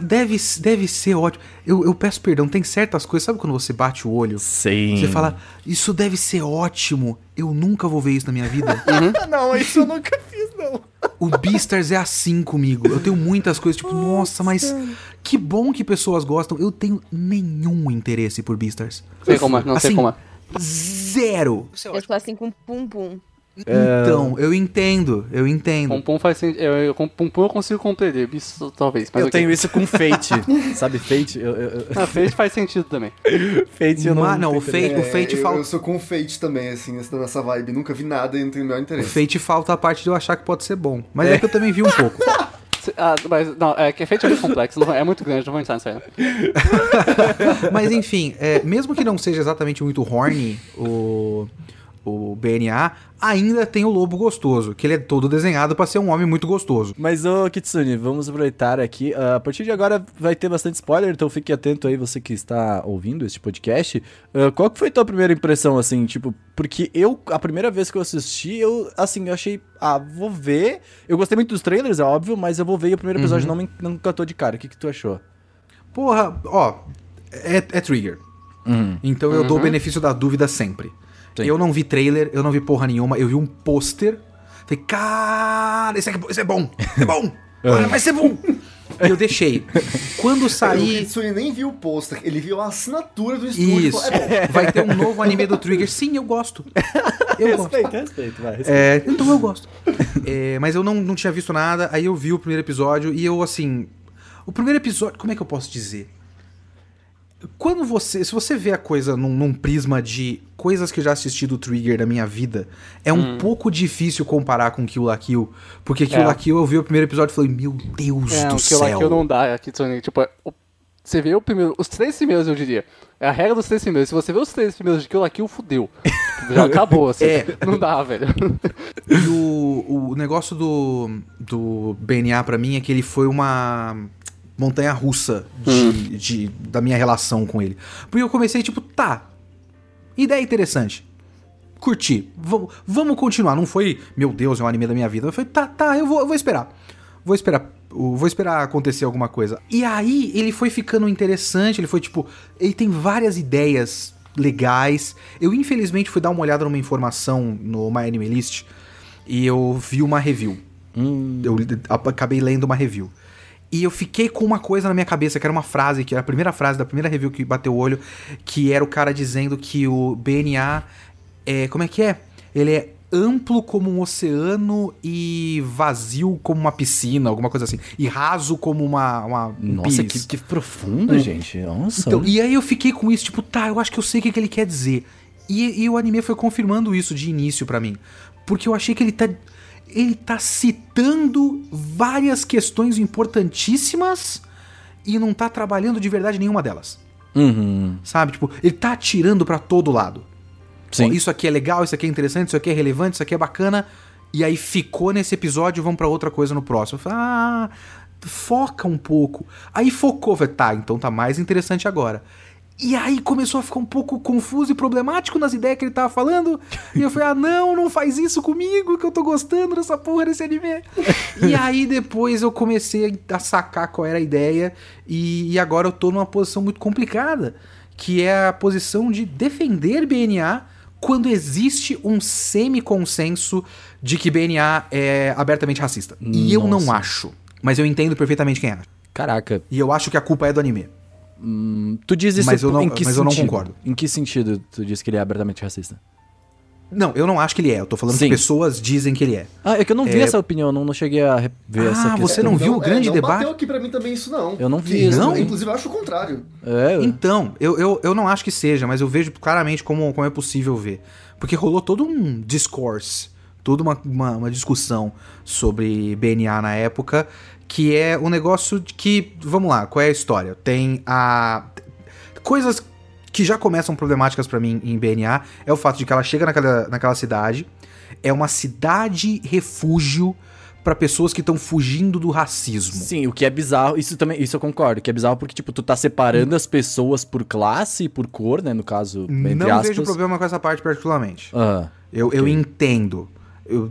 Deve, deve ser ótimo. Eu, eu peço perdão, tem certas coisas. Sabe quando você bate o olho? Sim. Você fala, isso deve ser ótimo. Eu nunca vou ver isso na minha vida. não, isso eu nunca fiz, não. O Beastars é assim comigo. Eu tenho muitas coisas, tipo, nossa, mas que bom que pessoas gostam. Eu tenho nenhum interesse por Beastars. Sei como é, não sei Assim, como é. Zero. Eu tô assim com pum pum. Então, eu entendo, eu entendo. Pum faz sentido. Eu, eu, Pum eu consigo compreender. Isso talvez. Mas eu ok. tenho isso com Fate. Sabe, Fate? Eu, eu, eu- Ah, Fate faz sentido também. Fate eu não. Mas não, o tenho Fate, o Fate É, eu, falta. eu sou com o Fate também, assim, nessa- vibe. Nunca vi nada e não tenho o menor O interesse. Fate falta a parte de eu achar que pode ser bom. Mas é, que eu também vi um pouco. Ah, mas não, é que Fate é muito complexo, não- é muito grande, não vou entrar nisso aí. não. Mas enfim, é, mesmo que não seja exatamente muito horny o, o BNA, ainda tem o lobo gostoso, que ele é todo desenhado pra ser um homem muito gostoso. Mas, ô Kitsune, vamos aproveitar aqui. ah, a partir de agora vai ter bastante spoiler, então fique atento aí, você que está ouvindo este podcast. Ah, qual que foi a tua primeira impressão, assim, tipo, porque eu, a primeira vez que eu assisti, eu, assim, eu achei, ah, vou ver. Eu gostei muito dos trailers, é óbvio, mas eu vou ver e o primeiro episódio não me não encantou de cara. O que, que tu achou? Porra, ó, é, é trigger. Então eu dou o benefício da dúvida sempre. Sim. Eu não vi trailer, eu não vi porra nenhuma, eu vi um pôster. Falei, cara, esse, esse é bom, é bom, Olha, vai ser bom. E eu deixei. Quando O sair. Kitsune nem viu o pôster, ele viu a assinatura do estúdio. Isso. falou, É bom. Vai ter um novo anime do Trigger. Sim, eu gosto. Eu gosto. respeito, vai. É, então eu gosto. É, mas eu não, não tinha visto nada, aí eu vi o primeiro episódio e eu, assim. O primeiro episódio, como é que eu posso dizer? Quando você. Se você vê a coisa num, num prisma de coisas que eu já assisti do Trigger na minha vida, é um pouco difícil comparar com Kill la Kill. Porque Kill É. la Kill eu vi o primeiro episódio e falei, meu Deus É, do o céu. que eu não dá aqui. Tipo, é, você vê o primeiro, os três primeiros, eu diria. É a regra dos três primeiros. Se você vê os três primeiros de Kill la Kill, fudeu. Já acabou, assim. É. Não dá, velho. E o, o negócio do, do BNA pra mim é que ele foi uma montanha russa de, de- da minha relação com ele. Porque eu comecei, tipo, tá. Ideia interessante. Curti. Vamos, vamos continuar. Não foi, meu Deus, é um anime da minha vida. Foi, tá, tá, eu vou, eu vou esperar. Vou esperar. Vou esperar acontecer alguma coisa. E aí ele foi ficando interessante. Ele foi tipo. Ele tem várias ideias legais. Eu, infelizmente, fui dar uma olhada numa informação no My Anime List e eu vi uma review. Eu acabei lendo uma review. E eu fiquei com uma coisa na minha cabeça, que era uma frase, que era a primeira frase da primeira review que bateu o olho, que era o cara dizendo que o BNA é. Como é que é? Ele é amplo como um oceano e vazio como uma piscina, alguma coisa assim. E raso como uma. uma um Nossa, que, que profundo, gente. Nossa. Então, e aí eu fiquei com isso, tipo, tá, eu acho que eu sei o que, que ele quer dizer. E, e o anime foi confirmando isso de início pra mim. Porque eu achei que ele tá. Ele tá citando várias questões importantíssimas e não tá trabalhando de verdade nenhuma delas. Uhum. Sabe? Tipo, ele tá atirando pra todo lado. Sim. Ó, isso aqui é legal, isso aqui é interessante, isso aqui é relevante, isso aqui é bacana. E aí ficou nesse episódio, vamos pra outra coisa no próximo. Ah, foca um pouco. Aí focou, falei, tá, então tá mais interessante agora. E aí começou a ficar um pouco confuso e problemático nas ideias que ele tava falando. E eu falei, ah, não, não faz isso comigo, que eu tô gostando dessa porra desse anime. e aí depois eu comecei a sacar qual era a ideia. E, e agora eu tô numa posição muito complicada. Que é a posição de defender BNA quando existe um semi-consenso de que BNA é abertamente racista. E eu não Nossa. acho. Mas eu entendo perfeitamente quem acha. Caraca. E eu acho que a culpa é do anime. Tu diz isso Mas eu não- em que mas eu não sentido? concordo. Em que sentido tu diz que ele é abertamente racista? Não, eu não acho que ele é. Eu tô falando Sim. que pessoas dizem que ele é. Ah, é que eu não vi É. essa opinião, não, não cheguei a ver Ah, essa questão. você não viu o grande não debate? bateu aqui pra mim também isso, não. Eu não vi isso. Não? Inclusive, eu acho o contrário. É, Então, eu, eu, eu não acho que seja, mas eu vejo claramente como, como é possível ver. Porque rolou todo um discourse, toda uma, uma, uma discussão sobre BNA na época, que é um negócio de que, vamos lá, qual é a história? Tem a coisas que já começam problemáticas pra mim em BNA é o fato de que ela chega naquela, naquela cidade, é uma cidade refúgio pra pessoas que estão fugindo do racismo. Sim, o que é bizarro, isso também, isso eu concordo, que é bizarro porque, tipo, tu tá separando as pessoas por classe e por cor, né, no caso, entre Não aspas. vejo problema com essa parte particularmente. Ah, Eu, eu entendo. Eu-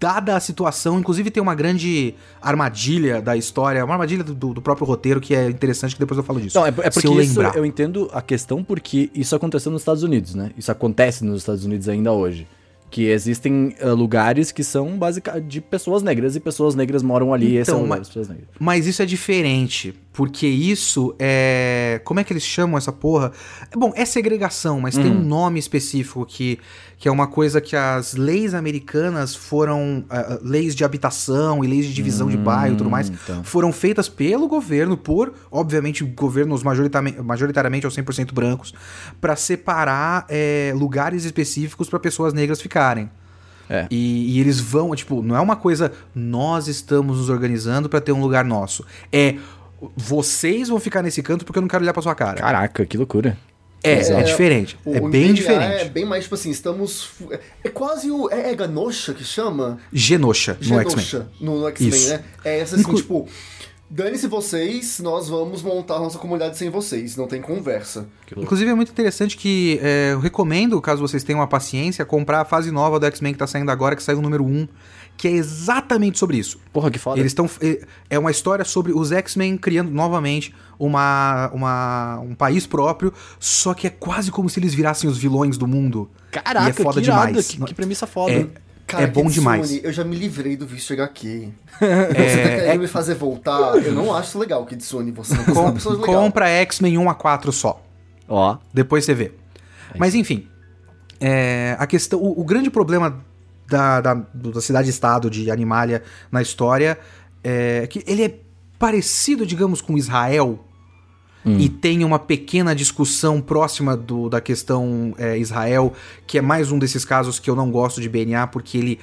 dada a situação, inclusive tem uma grande armadilha da história, uma armadilha do, do próprio roteiro que é interessante, que depois eu falo disso. Não, é, é Se porque eu lembrar. eu entendo a questão porque isso aconteceu nos Estados Unidos, né? Isso acontece nos Estados Unidos ainda hoje. Que existem ah, lugares que são basicamente de pessoas negras e pessoas negras moram ali e é Então, um lugar mas- pessoas negras. Mas isso é diferente, porque isso é. Como é que eles chamam essa porra? Bom, é segregação, mas tem Hum. um nome específico que, que é uma coisa que as leis americanas foram. ah, leis de habitação e leis de divisão de bairro e tudo mais. então. Foram feitas pelo governo, por, obviamente, governos majoritariamente, majoritariamente ou 100% brancos, pra separar é, lugares específicos pra pessoas negras ficarem. É. E, e eles vão, tipo, não é uma coisa, nós estamos nos organizando pra ter um lugar nosso. É, vocês vão ficar nesse canto porque eu não quero olhar pra sua cara. Caraca, que loucura. é, é, é, diferente. O- é o bem diferente. É bem mais, tipo assim, estamos. É, é quase o. É, é Ganosha que chama? Genosha no X-Men. Genosha no X-Men, né? É essa assim, Inclu- tipo. Dane-se vocês, nós vamos montar nossa comunidade sem vocês, não tem conversa. Inclusive é muito interessante que é, eu recomendo, caso vocês tenham a paciência, comprar a fase nova do X-Men que tá saindo agora, que saiu o número 1, que é exatamente sobre isso. Porra, que foda. Eles estão. É uma história sobre os X-Men criando novamente uma, uma, um país próprio, só que é quase como se eles virassem os vilões do mundo. Caraca, e é foda que irado, demais. Que, que premissa foda. É, Cara, é bom Kitsune, demais. Eu já me livrei do vício de HQ. Você tá querendo me fazer voltar? Eu não acho legal, Kitsune. Você não é Com, legal. compra X-Men 1 a 4 só. Ó. Depois você vê. Mas enfim, é, a questão, o, o grande problema da, da, da cidade-estado de Animalia na história é que ele é parecido, digamos, com Israel. E tem uma pequena discussão próxima do, da questão é, Israel, que é mais um desses casos que eu não gosto de BNA, porque ele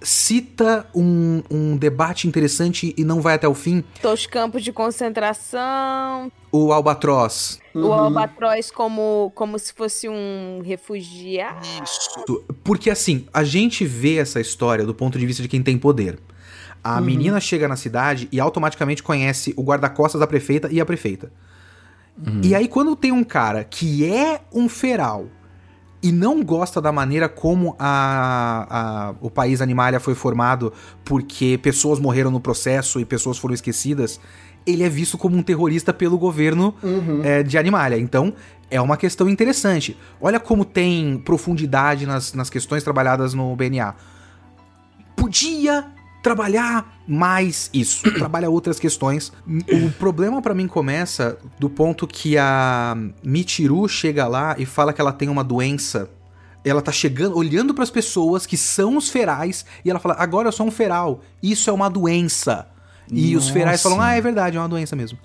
cita um, um debate interessante e não vai até o fim. Os campos de concentração, O Albatroz, o albatroz como, como se fosse um refugiado. Porque assim, a gente vê essa história do ponto de vista de quem tem poder. A menina chega na cidade e automaticamente conhece o guarda-costas da prefeita e a prefeita. E aí, quando tem um cara que é um feral e não gosta da maneira como a, a- o país Animalia foi formado, porque pessoas morreram no processo e pessoas foram esquecidas, ele é visto como um terrorista pelo governo é, de Animalia. Então, é uma questão interessante. Olha como tem profundidade nas, nas questões trabalhadas no BNA. Podia trabalhar mais isso, trabalha outras questões. O problema pra mim começa do ponto que a Michiru chega lá e fala que ela tem uma doença. Ela tá chegando, olhando pras pessoas que são os ferais e ela fala: "Agora eu sou um feral. Isso é uma doença". E os ferais Nossa. falam: "Ah, é verdade, é uma doença mesmo".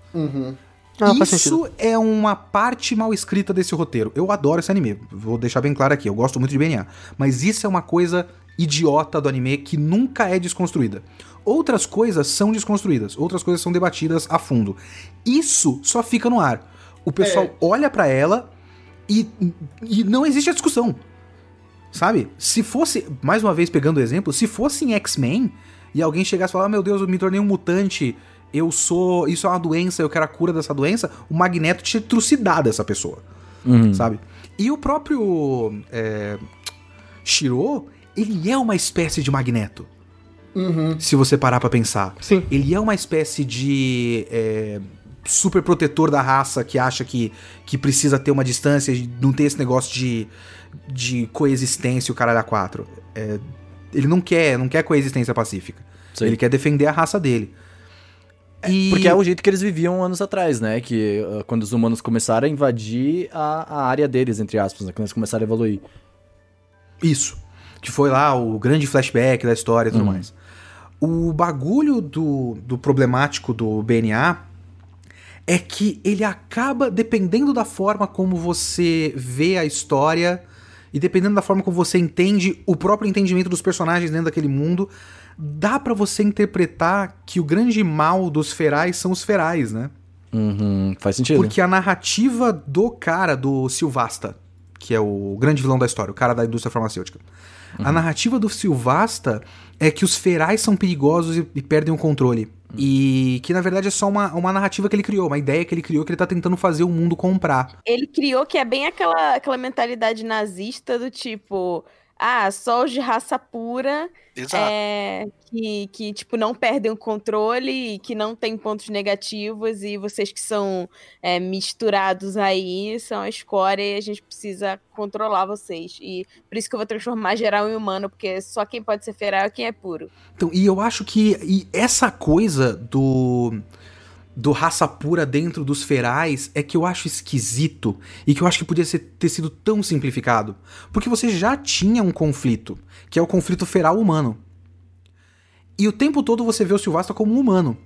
Ah, faz sentido. Isso é uma parte mal escrita desse roteiro. Eu adoro esse anime, vou deixar bem claro aqui, eu gosto muito de BNA. Mas isso é uma coisa idiota do anime que nunca é desconstruída. Outras coisas são desconstruídas, outras coisas são debatidas a fundo. Isso só fica no ar. O pessoal É. olha pra ela e, e não existe a discussão. Sabe? Se fosse, mais uma vez pegando o exemplo, se fosse em X-Men e alguém chegasse e falar: ah, meu Deus, eu me tornei um mutante, eu sou. Isso é uma doença, eu quero a cura dessa doença, o Magneto tinha trucidado essa pessoa. Sabe? E o próprio. É, Shiro, ele é uma espécie de Magneto. Se você parar pra pensar. Sim. Ele é uma espécie de. é, super protetor da raça que acha que, que precisa ter uma distância, e não ter esse negócio de, de coexistência, o caralho a quatro. É, ele não quer, não quer coexistência pacífica. Sim. Ele quer defender a raça dele. E- Porque é o jeito que eles viviam anos atrás, né? Que uh, quando os humanos começaram a invadir a, a área deles, entre aspas, né? Quando eles começaram a evoluir. Isso. Que foi lá o grande flashback da história e tudo Uhum. mais. O bagulho do, do problemático do BNA é que ele acaba, dependendo da forma como você vê a história e dependendo da forma como você entende o próprio entendimento dos personagens dentro daquele mundo, dá pra você interpretar que o grande mal dos ferais são os ferais, né? Uhum, faz sentido. Porque a narrativa do cara, do Silvasta, que é o grande vilão da história, o cara da indústria farmacêutica. A narrativa do Silvasta é que os ferais são perigosos e, e perdem o controle. E que na verdade é só uma, uma narrativa que ele criou, uma ideia que ele criou que ele tá tentando fazer o mundo comprar. Ele criou que é bem aquela, aquela mentalidade nazista do tipo, ah, só os de raça pura Exato. é, que, que, tipo, não perdem o controle e que não tem pontos negativos e vocês que são é, misturados aí são a escória e a gente precisa controlar vocês. E por isso que eu vou transformar geral em humano, porque só quem pode ser feral é quem é puro. Então, e eu acho que e essa coisa do do raça pura dentro dos ferais é que eu acho esquisito e que eu acho que podia ser, ter sido tão simplificado. Porque você já tinha um conflito, que é o conflito feral humano. E o tempo todo você vê o Silvasta como um humano.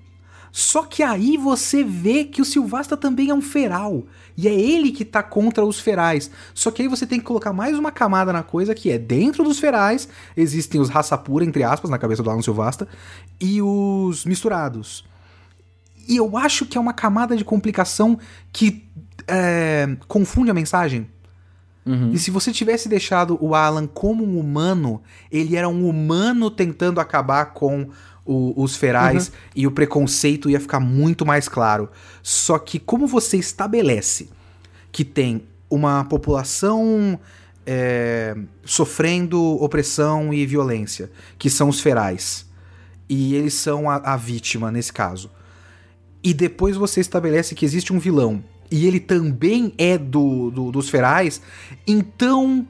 Só que aí você vê que o Silvasta também é um feral. E é ele que tá contra os ferais. Só que aí você tem que colocar mais uma camada na coisa que é dentro dos ferais existem os raça pura, entre aspas, na cabeça do Alan Silvasta, e os misturados. E eu acho que é uma camada de complicação que é, confunde a mensagem. E se você tivesse deixado o Alan como um humano, ele era um humano tentando acabar com o- os ferais e o preconceito ia ficar muito mais claro. Só que como você estabelece que tem uma população é, sofrendo opressão e violência, que são os ferais, e eles são a, a vítima nesse caso, e depois você estabelece que existe um vilão e ele também é do, do- dos ferais, então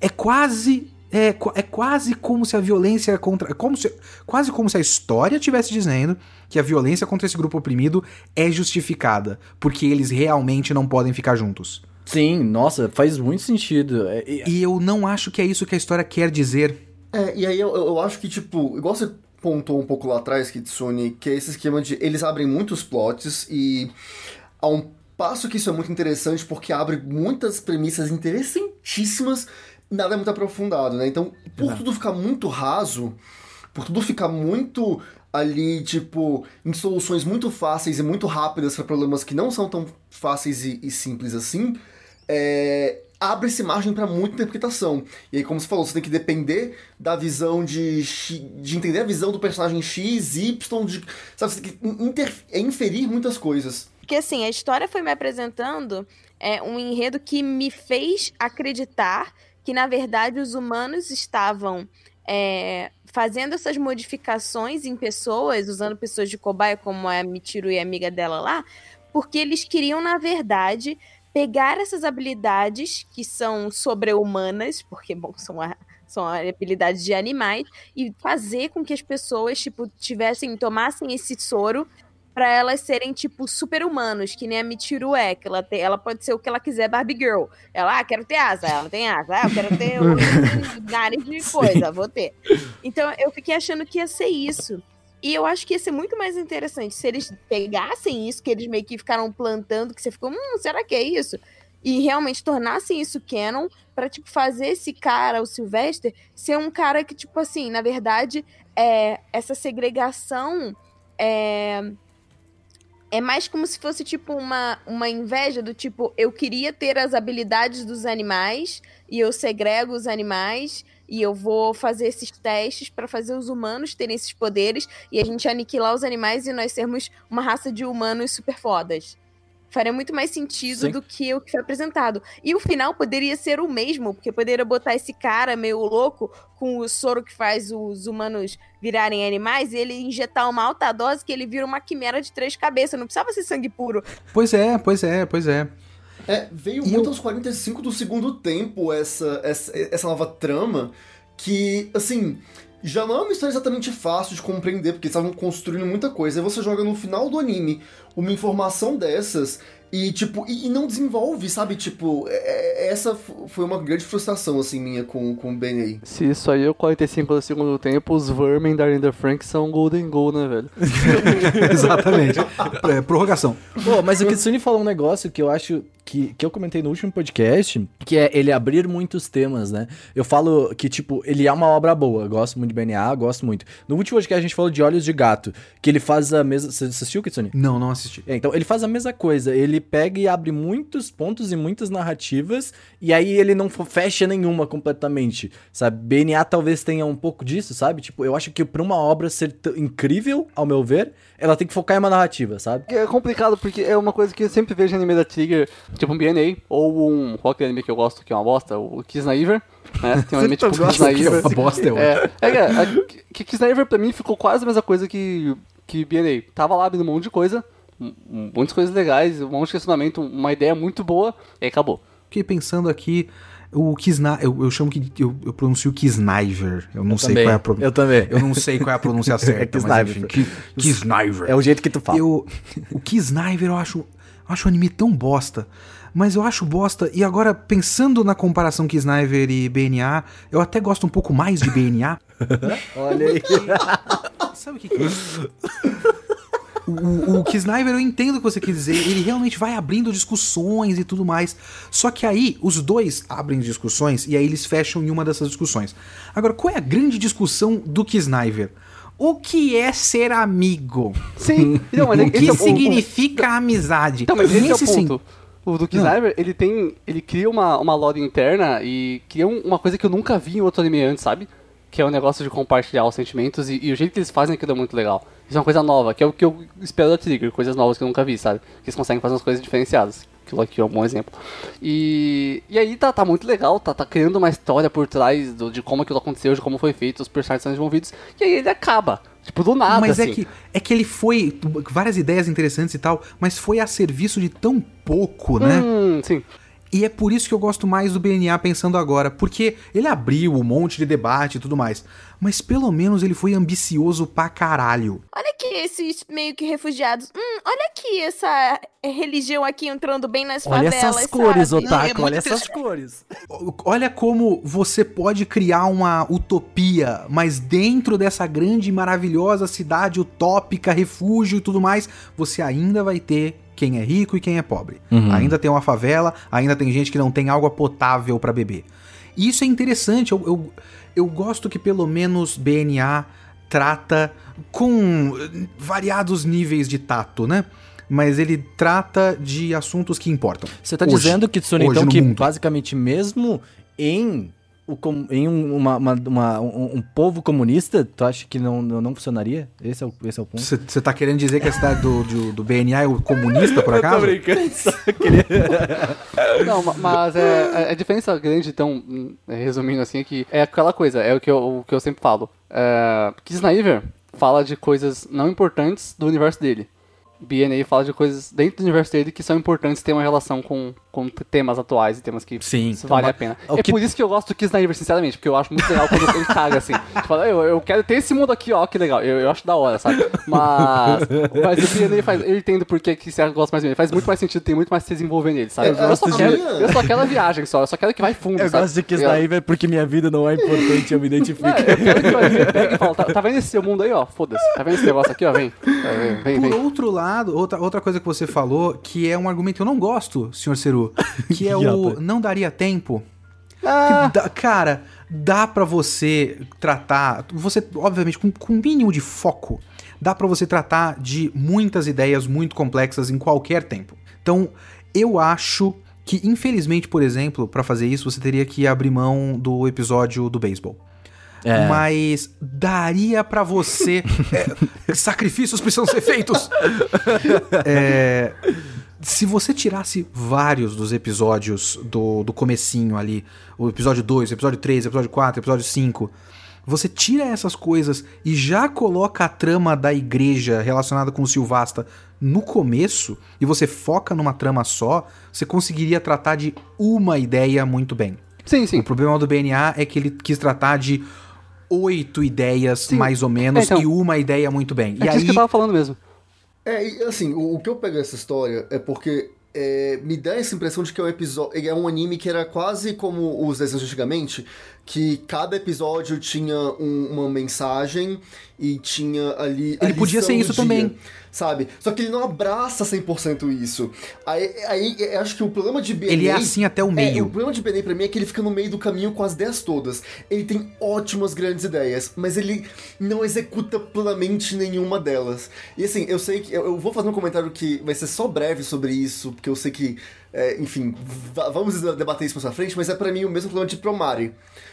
é quase é, é quase como se a violência contra é como se, quase como se a história estivesse dizendo que a violência contra esse grupo oprimido é justificada, porque eles realmente não podem ficar juntos. Sim, nossa, faz muito sentido. É, e- E eu não acho que é isso que a história quer dizer. É, e aí eu, eu eu acho que, tipo, igual você pontuou um pouco lá atrás, Kitsune, que é esse esquema de eles abrem muitos plots e há um passo que isso é muito interessante porque abre muitas premissas interessantíssimas, nada é muito aprofundado, né? Então, por tudo ficar muito raso, por tudo ficar muito ali, tipo, em soluções muito fáceis e muito rápidas para problemas que não são tão fáceis e, e simples assim, é, abre-se margem para muita interpretação. E aí, como você falou, você tem que depender da visão de. De entender a visão do personagem X, Y, de. Sabe, você tem que inter- inferir muitas coisas. Porque assim, a história foi me apresentando é, um enredo que me fez acreditar que, na verdade, os humanos estavam é, fazendo essas modificações em pessoas, usando pessoas de cobaia, como a Michiru e a amiga dela lá, porque eles queriam, na verdade, pegar essas habilidades que são sobre-humanas, porque, bom, são, a- são habilidades de animais, e fazer com que as pessoas, tipo, tivessem, tomassem esse soro pra elas serem, tipo, super-humanos, que nem a Michiru é, que ela, tem, ela pode ser o que ela quiser, Barbie Girl. Ela, ah, quero ter asa, ela tem asa, ah, eu quero ter nariz de coisa, vou ter. Então, eu fiquei achando que ia ser isso. E eu acho que ia ser muito mais interessante se eles pegassem isso, que eles meio que ficaram plantando, que você ficou, hum, será que é isso? E realmente tornassem isso canon pra, tipo, fazer esse cara, o Sylvester, ser um cara que, tipo assim, na verdade, é, essa segregação é, é mais como se fosse, tipo, uma, uma inveja do tipo, eu queria ter as habilidades dos animais e eu segrego os animais e eu vou fazer esses testes pra fazer os humanos terem esses poderes e a gente aniquilar os animais e nós sermos uma raça de humanos super fodas. Faria muito mais sentido Sim. do que o que foi apresentado. E o final poderia ser o mesmo, porque poderia botar esse cara meio louco com o soro que faz os humanos virarem animais e ele injetar uma alta dose que ele vira uma quimera de três cabeças. Não precisava ser sangue puro. Pois é, pois é, pois é. É, veio E muito eu- aos 45 do segundo tempo essa, essa, essa nova trama que, assim, já não é uma história exatamente fácil de compreender, porque eles estavam construindo muita coisa. Aí você joga no final do anime uma informação dessas E, tipo, e, e não desenvolve, sabe? Tipo, é- é- essa foi uma grande frustração, assim, minha com, com o BNA. Se isso aí é o 45 do segundo tempo, os vermin da Linda Frank são Golden Goal, né, velho? Exatamente. É, prorrogação. Pô, mas o Kitsune falou um negócio que eu acho que, que eu comentei no último podcast, que é ele abrir muitos temas, né? Eu falo que, tipo, ele é uma obra boa. Gosto muito de BNA, gosto muito. No último podcast a gente falou de Olhos de Gato, que ele faz a mesma. Você assistiu, Kitsune? Não, não assisti. É, então, ele faz a mesma coisa. Ele pega e abre muitos pontos e muitas narrativas, e aí ele não fecha nenhuma completamente, sabe? BNA talvez tenha um pouco disso, sabe? Tipo, eu acho que pra uma obra ser incrível, ao meu ver, ela tem que focar em uma narrativa, sabe? É complicado, porque é uma coisa que eu sempre vejo em anime da Trigger, tipo um BNA, ou um. Qual que é o anime que eu gosto, que é uma bosta? O Kiss Naiver, né? Tem um anime tipo que é Naiver. uma bosta, é É, é, é, que Kiss Naiver pra mim ficou quase a mesma coisa que, que BNA. Tava lá abrindo um monte de coisa, muitas coisas legais, um monte de questionamento, uma ideia muito boa, e acabou. Fiquei pensando aqui, o Kisna, eu, eu chamo que eu, eu pronuncio Kisniver. Eu não sei também, qual é a pronúncia. eu também. Eu não sei qual é a pronúncia certa, mas Kisniver. enfim, Ki- Kisniver. É o jeito que tu fala. Eu, o Kisniver eu acho, eu acho o anime tão bosta. Mas eu acho bosta, e agora pensando na comparação Kisniver e BNA, eu até gosto um pouco mais de BNA. Olha aí. Sabe o que, que é? O, o, o Kisniver, eu entendo o que você quis dizer. Ele realmente vai abrindo discussões e tudo mais. Só que aí, os dois abrem discussões e aí eles fecham em uma dessas discussões. Agora, qual é a grande discussão do Kisniver? O que é ser amigo? Sim, então, mas o que é o- o- significa amizade? Então, mas esse é o ponto. O do Kisniver, ele tem. Ele cria uma, uma lore interna e cria um- uma coisa que eu nunca vi em outro anime antes, sabe? Que é o negócio de compartilhar os sentimentos e, e o jeito que eles fazem aquilo é muito legal. Isso é uma coisa nova, que é o que eu espero da Trigger, coisas novas que eu nunca vi, sabe? Que eles conseguem fazer umas coisas diferenciadas. Aquilo aqui é um bom exemplo. E, e aí tá, tá muito legal, tá, tá criando uma história por trás do, de como aquilo aconteceu, de como foi feito, os personagens são desenvolvidos. E aí ele acaba. Tipo, do nada, Mas assim. é, que, é que ele foi. Várias ideias interessantes e tal, mas foi a serviço de tão pouco, né? Hum, sim. E é por isso que eu gosto mais do BNA pensando agora, porque ele abriu um monte de debate e tudo mais, mas pelo menos ele foi ambicioso pra caralho. Olha aqui esses meio que refugiados. Hum, olha aqui essa religião aqui entrando bem nas Olha favelas, essas cores, sabe? Otaku. olha essas cores. Olha como você pode criar uma utopia, mas dentro dessa grande e maravilhosa cidade utópica, refúgio e tudo mais, você ainda vai ter quem é rico e quem é pobre. Ainda tem uma favela, ainda tem gente que não tem água potável pra beber. E isso é interessante, eu, eu, eu gosto que pelo menos BNA trata com eh, variados níveis de tato, né? Mas ele trata de assuntos que importam. Você tá Hoje. dizendo, Kitsune, então, que mundo. basicamente mesmo em, o, em um, uma, uma- uma- um, um povo comunista, tu acha que não, não, não funcionaria? Esse é o, esse é o ponto. Você tá querendo dizer que a cidade do, do, do BNA é o comunista, por acaso? brincando, só queria... Não, ma- mas é, a- a diferença grande, então, hum, resumindo assim, é que é aquela coisa, é o que eu, o que eu sempre falo. É, Kisnaiver fala de coisas não importantes do universo dele. BNA fala de coisas dentro do universo dele que são importantes ter uma relação com, com temas atuais e temas que Sim. vale Então, a pena. o É que- por isso que eu gosto do Kisnaiver, sinceramente, porque eu acho muito legal quando ele caga assim. Tipo, eu, eu quero ter esse mundo aqui, ó, que legal. Eu, eu acho da hora, sabe? Mas, mas o BNA faz. Eu entendo por que que você gosta mais dele. Faz muito mais sentido, tem muito mais se desenvolver nele, sabe? É, eu, só quero, eu só quero a viagem só, eu só quero que vai fundo, Eu sabe? gosto de Kiss Naiver porque minha vida não é importante, eu me identifico. Não, eu quero que você pegue e fala, tá, tá vendo esse seu mundo aí, ó? Foda-se. Tá vendo esse negócio aqui, ó? Vem. Vem, vem, Por vem. outro lado, outra, outra coisa que você falou, que é um argumento que eu não gosto, senhor Ceru, que é o Yapa. não daria tempo. Ah, dá- cara, dá pra você tratar, você, obviamente, com, com um mínimo de foco, dá pra você tratar de muitas ideias muito complexas em qualquer tempo. Então, eu acho que, infelizmente, por exemplo, pra fazer isso, você teria que abrir mão do episódio do beisebol. É. Mas daria pra você. é, sacrifícios precisam ser feitos! É, se você tirasse vários dos episódios do, do comecinho ali, o episódio 2, o episódio 3, o episódio 4, o episódio 5, você tira essas coisas e já coloca a trama da igreja relacionada com o Silvasta no começo, e você foca numa trama só, você conseguiria tratar de uma ideia muito bem. sim, sim. O problema do BNA é que ele quis tratar de oito ideias, mais ou menos, É, então- e uma ideia muito bem. É e aí, que eu tava falando mesmo. É, assim, o, o que eu pego dessa história é porque é, me dá essa impressão de que é um episódio. É um anime que era quase como os desenhos antigamente, que cada episódio tinha um- uma mensagem e tinha ali. a Ele podia ser isso dia, também. Sabe? Só que ele não abraça 100% isso. Aí, aí eu acho que o problema de BNA. Ele é assim até o É, meio. o problema de BNA pra mim é que ele fica no meio do caminho com as ideias todas. Ele tem ótimas grandes ideias, mas ele não executa plenamente nenhuma delas. E assim, eu sei que. Eu, eu vou fazer um comentário que vai ser só breve sobre isso, porque eu sei que. É, enfim, va- vamos debater isso mais pra frente, mas é pra mim o mesmo problema de Promare,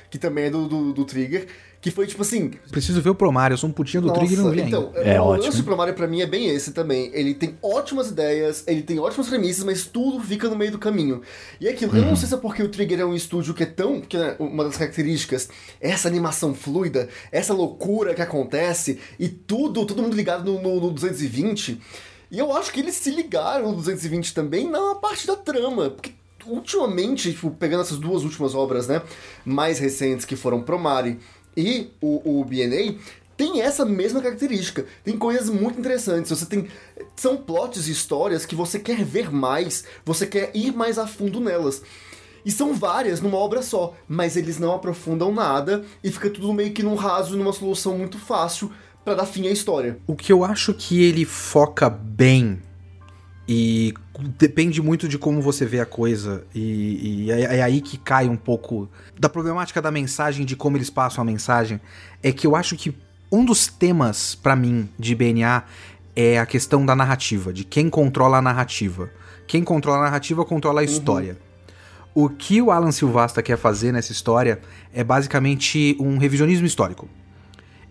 que também é do, do, do Trigger, que foi tipo assim. Preciso ver o Promário, eu sou um putinho do Nossa, Trigger e não vi então, ainda. É o ótimo. lance do Promare pra mim é bem esse também. Ele tem ótimas ideias, ele tem ótimas premissas, mas tudo fica no meio do caminho. E é aquilo, eu não Uhum. sei se é porque o Trigger é um estúdio que é tão. que é uma das características, essa animação fluida, essa loucura que acontece, e tudo, todo mundo ligado no, no, no 220. E eu acho que eles se ligaram no 220 também na parte da trama. Porque ultimamente, tipo, pegando essas duas últimas obras, né, mais recentes que foram Promare e o, o BNA, tem essa mesma característica. Tem coisas muito interessantes. Você tem. São plots e histórias que você quer ver mais, você quer ir mais a fundo nelas. E são várias numa obra só, mas eles não aprofundam nada e fica tudo meio que num raso, numa solução muito fácil pra dar fim à história. O que eu acho que ele foca bem e depende muito de como você vê a coisa e, e é, é aí que cai um pouco da problemática da mensagem de como eles passam a mensagem é que eu acho que um dos temas pra mim de BNA é a questão da narrativa de quem controla a narrativa. Quem controla a narrativa controla a história. O que o Alan Silvasta quer fazer nessa história é basicamente um revisionismo histórico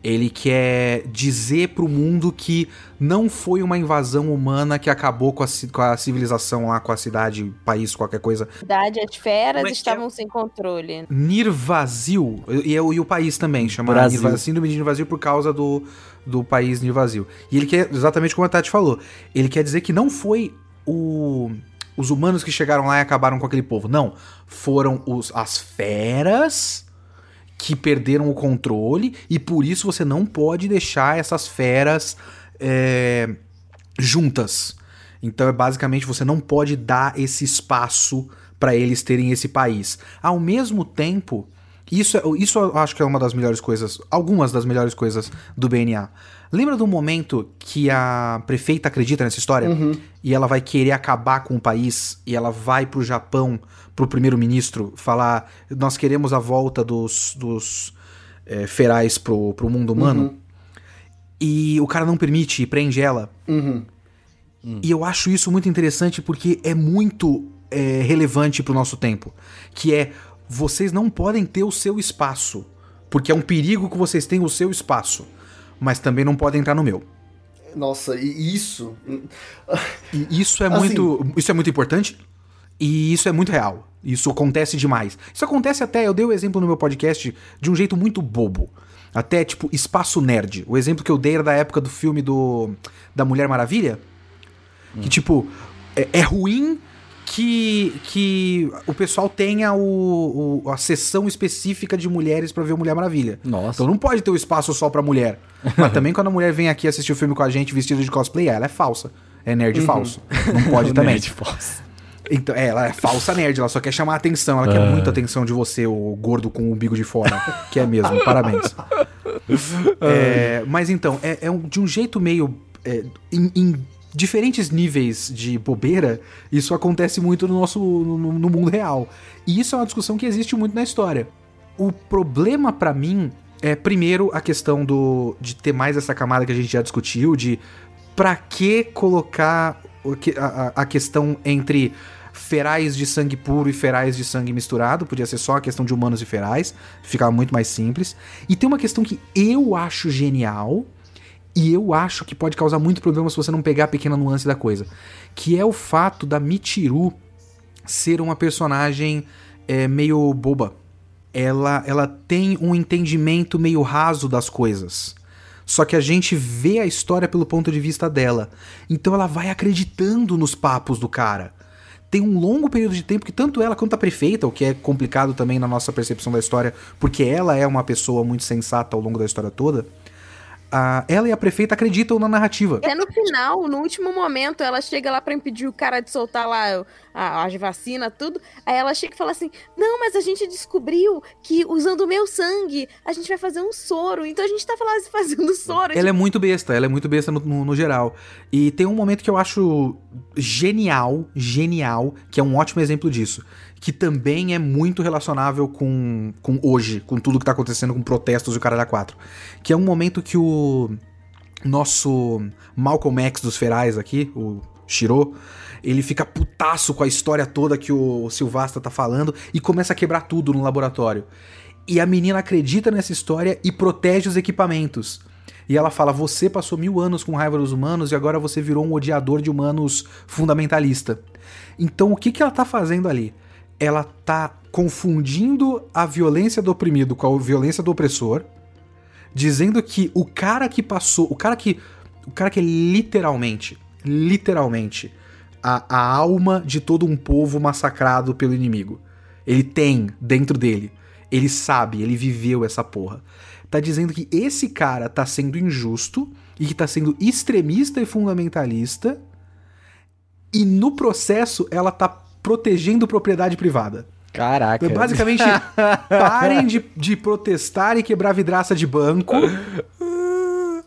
ele quer dizer pro mundo que não foi uma invasão humana que acabou com a, com a civilização lá, com a cidade, país, qualquer coisa. Cidade, as feras Como é estavam sem controle. Nirvazil, e, e, o- e o país também, chama Brasil. Nirva- síndrome de Nirvazil por causa do, do país Nirvazil. E ele quer, exatamente como a Tati falou, ele quer dizer que não foi o, os humanos que chegaram lá e acabaram com aquele povo. Não, foram os, as feras que perderam o controle e por isso você não pode deixar essas feras é, juntas. Então é basicamente você não pode dar esse espaço para eles terem esse país. Ao mesmo tempo, isso, é- isso eu acho que é uma das melhores coisas, algumas das melhores coisas do BNA. Lembra do momento que a prefeita acredita nessa história? E ela vai querer acabar com o país e ela vai pro Japão, pro primeiro-ministro, falar: nós queremos a volta dos, dos é, ferais pro, pro mundo humano. E o cara não permite e prende ela. Uhum. E eu acho isso muito interessante porque é muito é, relevante pro nosso tempo. Que é, vocês não podem ter o seu espaço. Porque é um perigo que vocês tenham o seu espaço. Mas também não podem entrar no meu. Nossa, e isso. E isso é Assim- muito. Isso é muito importante. E isso é muito real. Isso acontece demais. Isso acontece até, eu dei o exemplo no meu podcast de um jeito muito bobo. Até tipo espaço nerd. O exemplo que eu dei era da época do filme do da Mulher Maravilha. Que tipo, é, é ruim que, que o pessoal tenha o, o- a sessão específica de mulheres pra ver o Mulher Maravilha. Nossa. Então não pode ter o espaço só pra mulher. Mas também quando a mulher vem aqui assistir o filme com a gente vestida de cosplay, ela é falsa. É nerd falso. Não pode também. Nerd falso. Então, é, ela é falsa nerd, ela só quer chamar a atenção, ela quer muita atenção de você, o gordo com o umbigo de fora. que é mesmo, parabéns. É, mas então, é, é um- de um jeito meio. é, em, em diferentes níveis de bobeira, isso acontece muito no nosso no, no mundo real. E isso é uma discussão que existe muito na história. O problema pra mim é, primeiro, a questão do de ter mais essa camada que a gente já discutiu, de pra que colocar o que- a, a- a questão entre ferais de sangue puro e ferais de sangue misturado, podia ser só a questão de humanos e ferais, ficava muito mais simples. E tem uma questão que eu acho genial, e eu acho que pode causar muito problema se você não pegar a pequena nuance da coisa, que é o fato da Michiru ser uma personagem é, meio boba. Ela, ela tem um entendimento meio raso das coisas. Só que a gente vê a história pelo ponto de vista dela. Então ela vai acreditando nos papos do cara. Tem um longo período de tempo que tanto ela quanto a prefeita, o que é complicado também na nossa percepção da história, porque ela é uma pessoa muito sensata ao longo da história toda, a- ela e a prefeita acreditam na narrativa. Até no final, no último momento, ela chega lá pra impedir o cara de soltar lá a- as vacinas, tudo. Aí ela chega e fala assim: Não, mas a gente descobriu que usando o meu sangue, a gente vai fazer um soro. Então a gente tá lá fazendo soro. Ela é muito besta, ela é muito besta no, no- no geral. E tem um momento que eu acho genial, genial, que é um ótimo exemplo disso. Que também é muito relacionável com, com hoje, com tudo que tá acontecendo com protestos e o cara da 4. Que é um momento que o nosso Malcolm X dos Ferais aqui, o Shiro, ele fica putaço com a história toda que o Silvastra tá falando e começa a quebrar tudo no laboratório. E a menina acredita nessa história e protege os equipamentos. E ela fala: Você passou mil anos com raiva dos humanos e agora você virou um odiador de humanos fundamentalista. Então o que, que ela tá fazendo ali? Ela tá confundindo a violência do oprimido com a violência do opressor, dizendo que o cara que passou, o cara que. O cara que é literalmente, literalmente, a, a alma de todo um povo massacrado pelo inimigo. Ele tem dentro dele. Ele sabe, ele viveu essa porra. Tá dizendo que esse cara tá sendo injusto e que tá sendo extremista e fundamentalista. E no processo ela tá protegendo propriedade privada. Caraca. Então, basicamente, parem de, de protestar e quebrar vidraça de banco.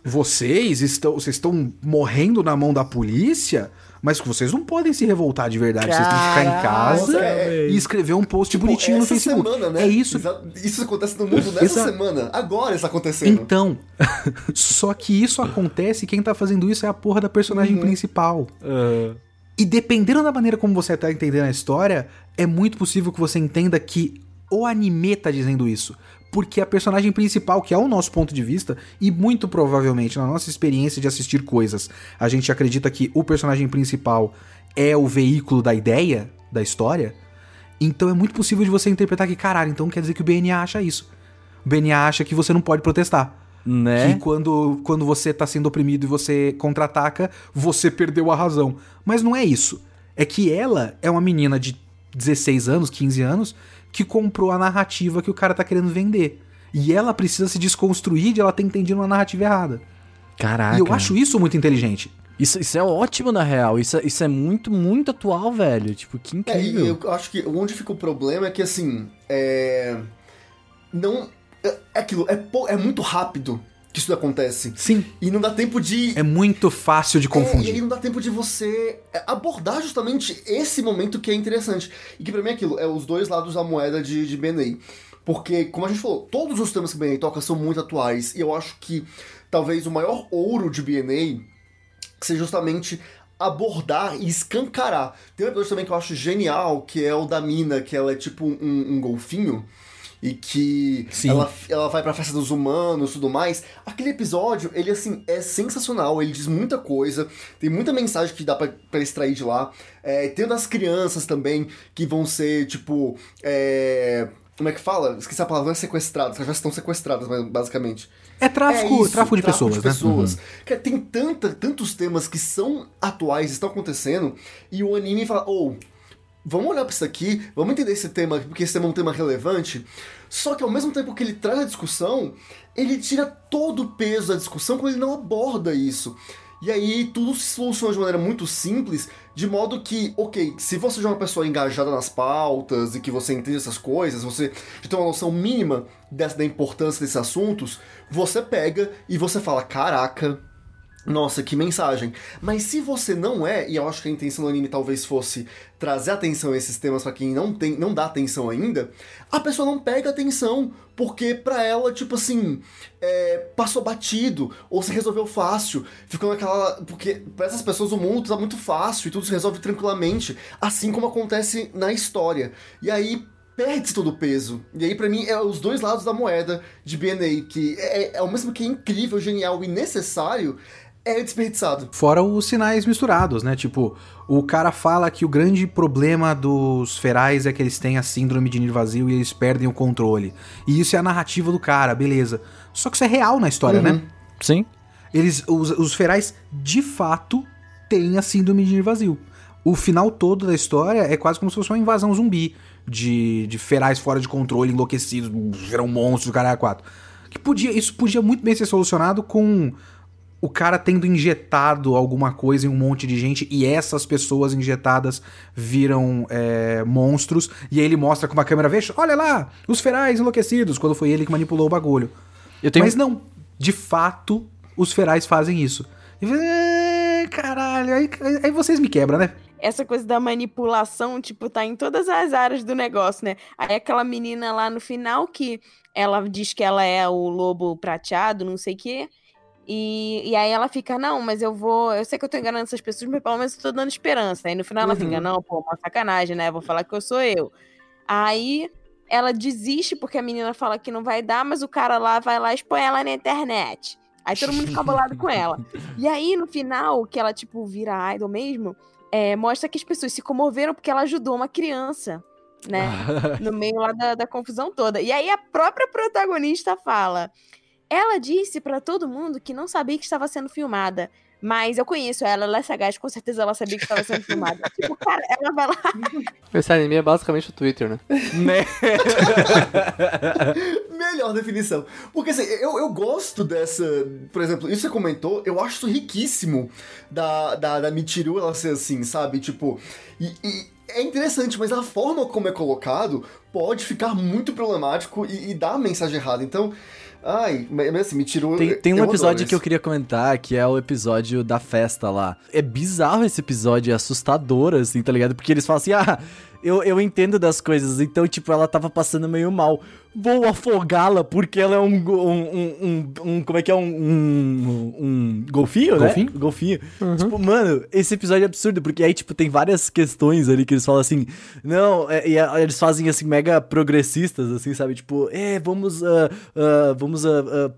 Vocês estão, vocês estão morrendo na mão da polícia, mas vocês não podem se revoltar de verdade. Vocês têm que ficar em casa Caraca, é- e escrever um post bonitinho no Facebook. semana, né? É isso. Isso acontece no mundo nessa Exa- semana. Agora está acontecendo. Então, só que isso acontece e quem tá fazendo isso é a porra da personagem principal. Ah, E dependendo da maneira como você tá entendendo a história, é muito possível que você entenda que o anime tá dizendo isso. Porque a personagem principal, que é o nosso ponto de vista, e muito provavelmente na nossa experiência de assistir coisas, a gente acredita que o personagem principal é o veículo da ideia, da história. Então é muito possível de você interpretar que, caralho, então quer dizer que o BNA acha isso. O BNA acha que você não pode protestar. Né? Que quando, quando você tá sendo oprimido e você contra-ataca, você perdeu a razão. Mas não é isso. É que ela é uma menina de 16 anos, 15 anos, que comprou a narrativa que o cara tá querendo vender. E ela precisa se desconstruir de ela ter entendido uma narrativa errada. Caraca. E eu acho isso muito inteligente. Isso, isso é ótimo, na real. Isso, é- isso é muito, muito atual, velho. Tipo, que É, incrível. eu acho que onde fica o problema é que assim. É. Não. É é aquilo, é, é muito rápido que isso acontece. Sim. E não dá tempo de. É muito fácil de É, e aí confundir. não dá tempo de você é, abordar justamente esse momento que é interessante. E que pra mim é aquilo, é os dois lados da moeda de, de BNA. Porque, como a gente falou, todos os temas que BNA toca são muito atuais. E eu acho que talvez o maior ouro de BNA seja justamente abordar e escancarar. Tem um episódio também que eu acho genial, que é o da mina, que ela é tipo um, um golfinho. E que Sim. ela, ela vai pra festa dos humanos e tudo mais. Aquele episódio, ele assim, é sensacional. Ele diz muita coisa. Tem muita mensagem que dá pra, pra extrair de lá. É, tem o das crianças também, que vão ser, tipo. É, como é que fala? Esqueci a palavra, não é sequestradas, elas já estão sequestradas, mas, basicamente. É tráfico, É isso, tráfico de pessoas, né? pessoas. Cara, tem tanta, tantos temas que são atuais, estão acontecendo, e o anime fala, ou, vamos olhar pra isso aqui, vamos entender esse tema, porque esse tema é um tema relevante. Só que ao mesmo tempo que ele traz a discussão, ele tira todo o peso da discussão quando ele não aborda isso. E aí tudo se soluciona de maneira muito simples, de modo que, ok, se você já é uma pessoa engajada nas pautas e que você entende essas coisas, você já tem uma noção mínima dessa, da importância desses assuntos, você pega e você fala, caraca, nossa, que mensagem. Mas se você não é, e eu acho que a intenção do anime talvez fosse trazer atenção a esses temas pra quem não tem, não dá atenção ainda, a pessoa não pega atenção, porque pra ela, tipo assim, é, passou batido, ou se resolveu fácil, ficou naquela. Porque pra essas pessoas o mundo tá muito fácil e tudo se resolve tranquilamente, assim como acontece na história. E aí perde todo o peso. E aí, pra mim, é os dois lados da moeda de BNA, que é, é ao mesmo que incrível, genial e necessário, é desperdiçado. Fora os sinais misturados, né? Tipo, o cara fala que o grande problema dos ferais é que eles têm a síndrome de Nirvazio e eles perdem o controle. E isso é a narrativa do cara, beleza. Só que isso é real na história, né? Sim. Eles, os, os ferais, de fato, têm a síndrome de Nirvazio. O final todo da história é quase como se fosse uma invasão zumbi de, de ferais fora de controle, enlouquecidos, viram monstros, caralho a quatro. Que podia, isso podia muito bem ser solucionado com o cara tendo injetado alguma coisa em um monte de gente e essas pessoas injetadas viram é, monstros e aí ele mostra com uma câmera, veja, olha lá, os ferais enlouquecidos, quando foi ele que manipulou o bagulho. Eu tenho... Mas não, de fato, os ferais fazem isso. E, "É, caralho, aí, aí vocês me quebram, né? essa coisa da manipulação, tipo, tá em todas as áreas do negócio, né? Aí aquela menina lá no final que ela diz que ela é o lobo prateado, não sei o quê. E, e aí ela fica, não, mas eu vou. Eu sei que eu tô enganando essas pessoas, mas pelo menos eu tô dando esperança. Aí no final ela Uhum. fica, não, pô, uma sacanagem, né? Vou falar que eu sou eu. Aí ela desiste porque a menina fala que não vai dar, mas o cara lá vai lá e expõe ela na internet. Aí todo mundo fica bolado com ela. E aí, no final, que ela, tipo, vira idol mesmo, é, mostra que as pessoas se comoveram porque ela ajudou uma criança, né? no meio lá da, da confusão toda. E aí a própria protagonista fala: ela disse pra todo mundo que não sabia que estava sendo filmada. Mas eu conheço ela, ela é sagaz, com certeza ela sabia que estava sendo filmada. tipo, cara, ela vai lá. Esse anime é basicamente o Twitter, né? né? Melhor definição. Porque assim, eu, eu gosto dessa. Por exemplo, isso que você comentou, eu acho isso riquíssimo da, da, da Michiru ela ser assim, sabe? Tipo. E, e é interessante, mas a forma como é colocado pode ficar muito problemático e, e dar a mensagem errada. Então. Ai, mas assim, Michiru. Tem, tem um episódio que eu queria comentar, que é o episódio da festa lá. É bizarro esse episódio, é assustador, assim, tá ligado? Porque eles falam assim, ah, eu, eu entendo das coisas, então, tipo, ela tava passando meio mal. Vou afogá-la porque ela é um, um, um, um- Como é que é? Um, um, um golfinho, né? Golfinho? Golfinho. Tipo, mano, esse episódio é absurdo, porque aí, tipo, tem várias questões ali que eles falam assim, não, é, e eles fazem, assim, mega progressistas, assim, sabe? Tipo, é, vamos, ah, ah, vamos, ah,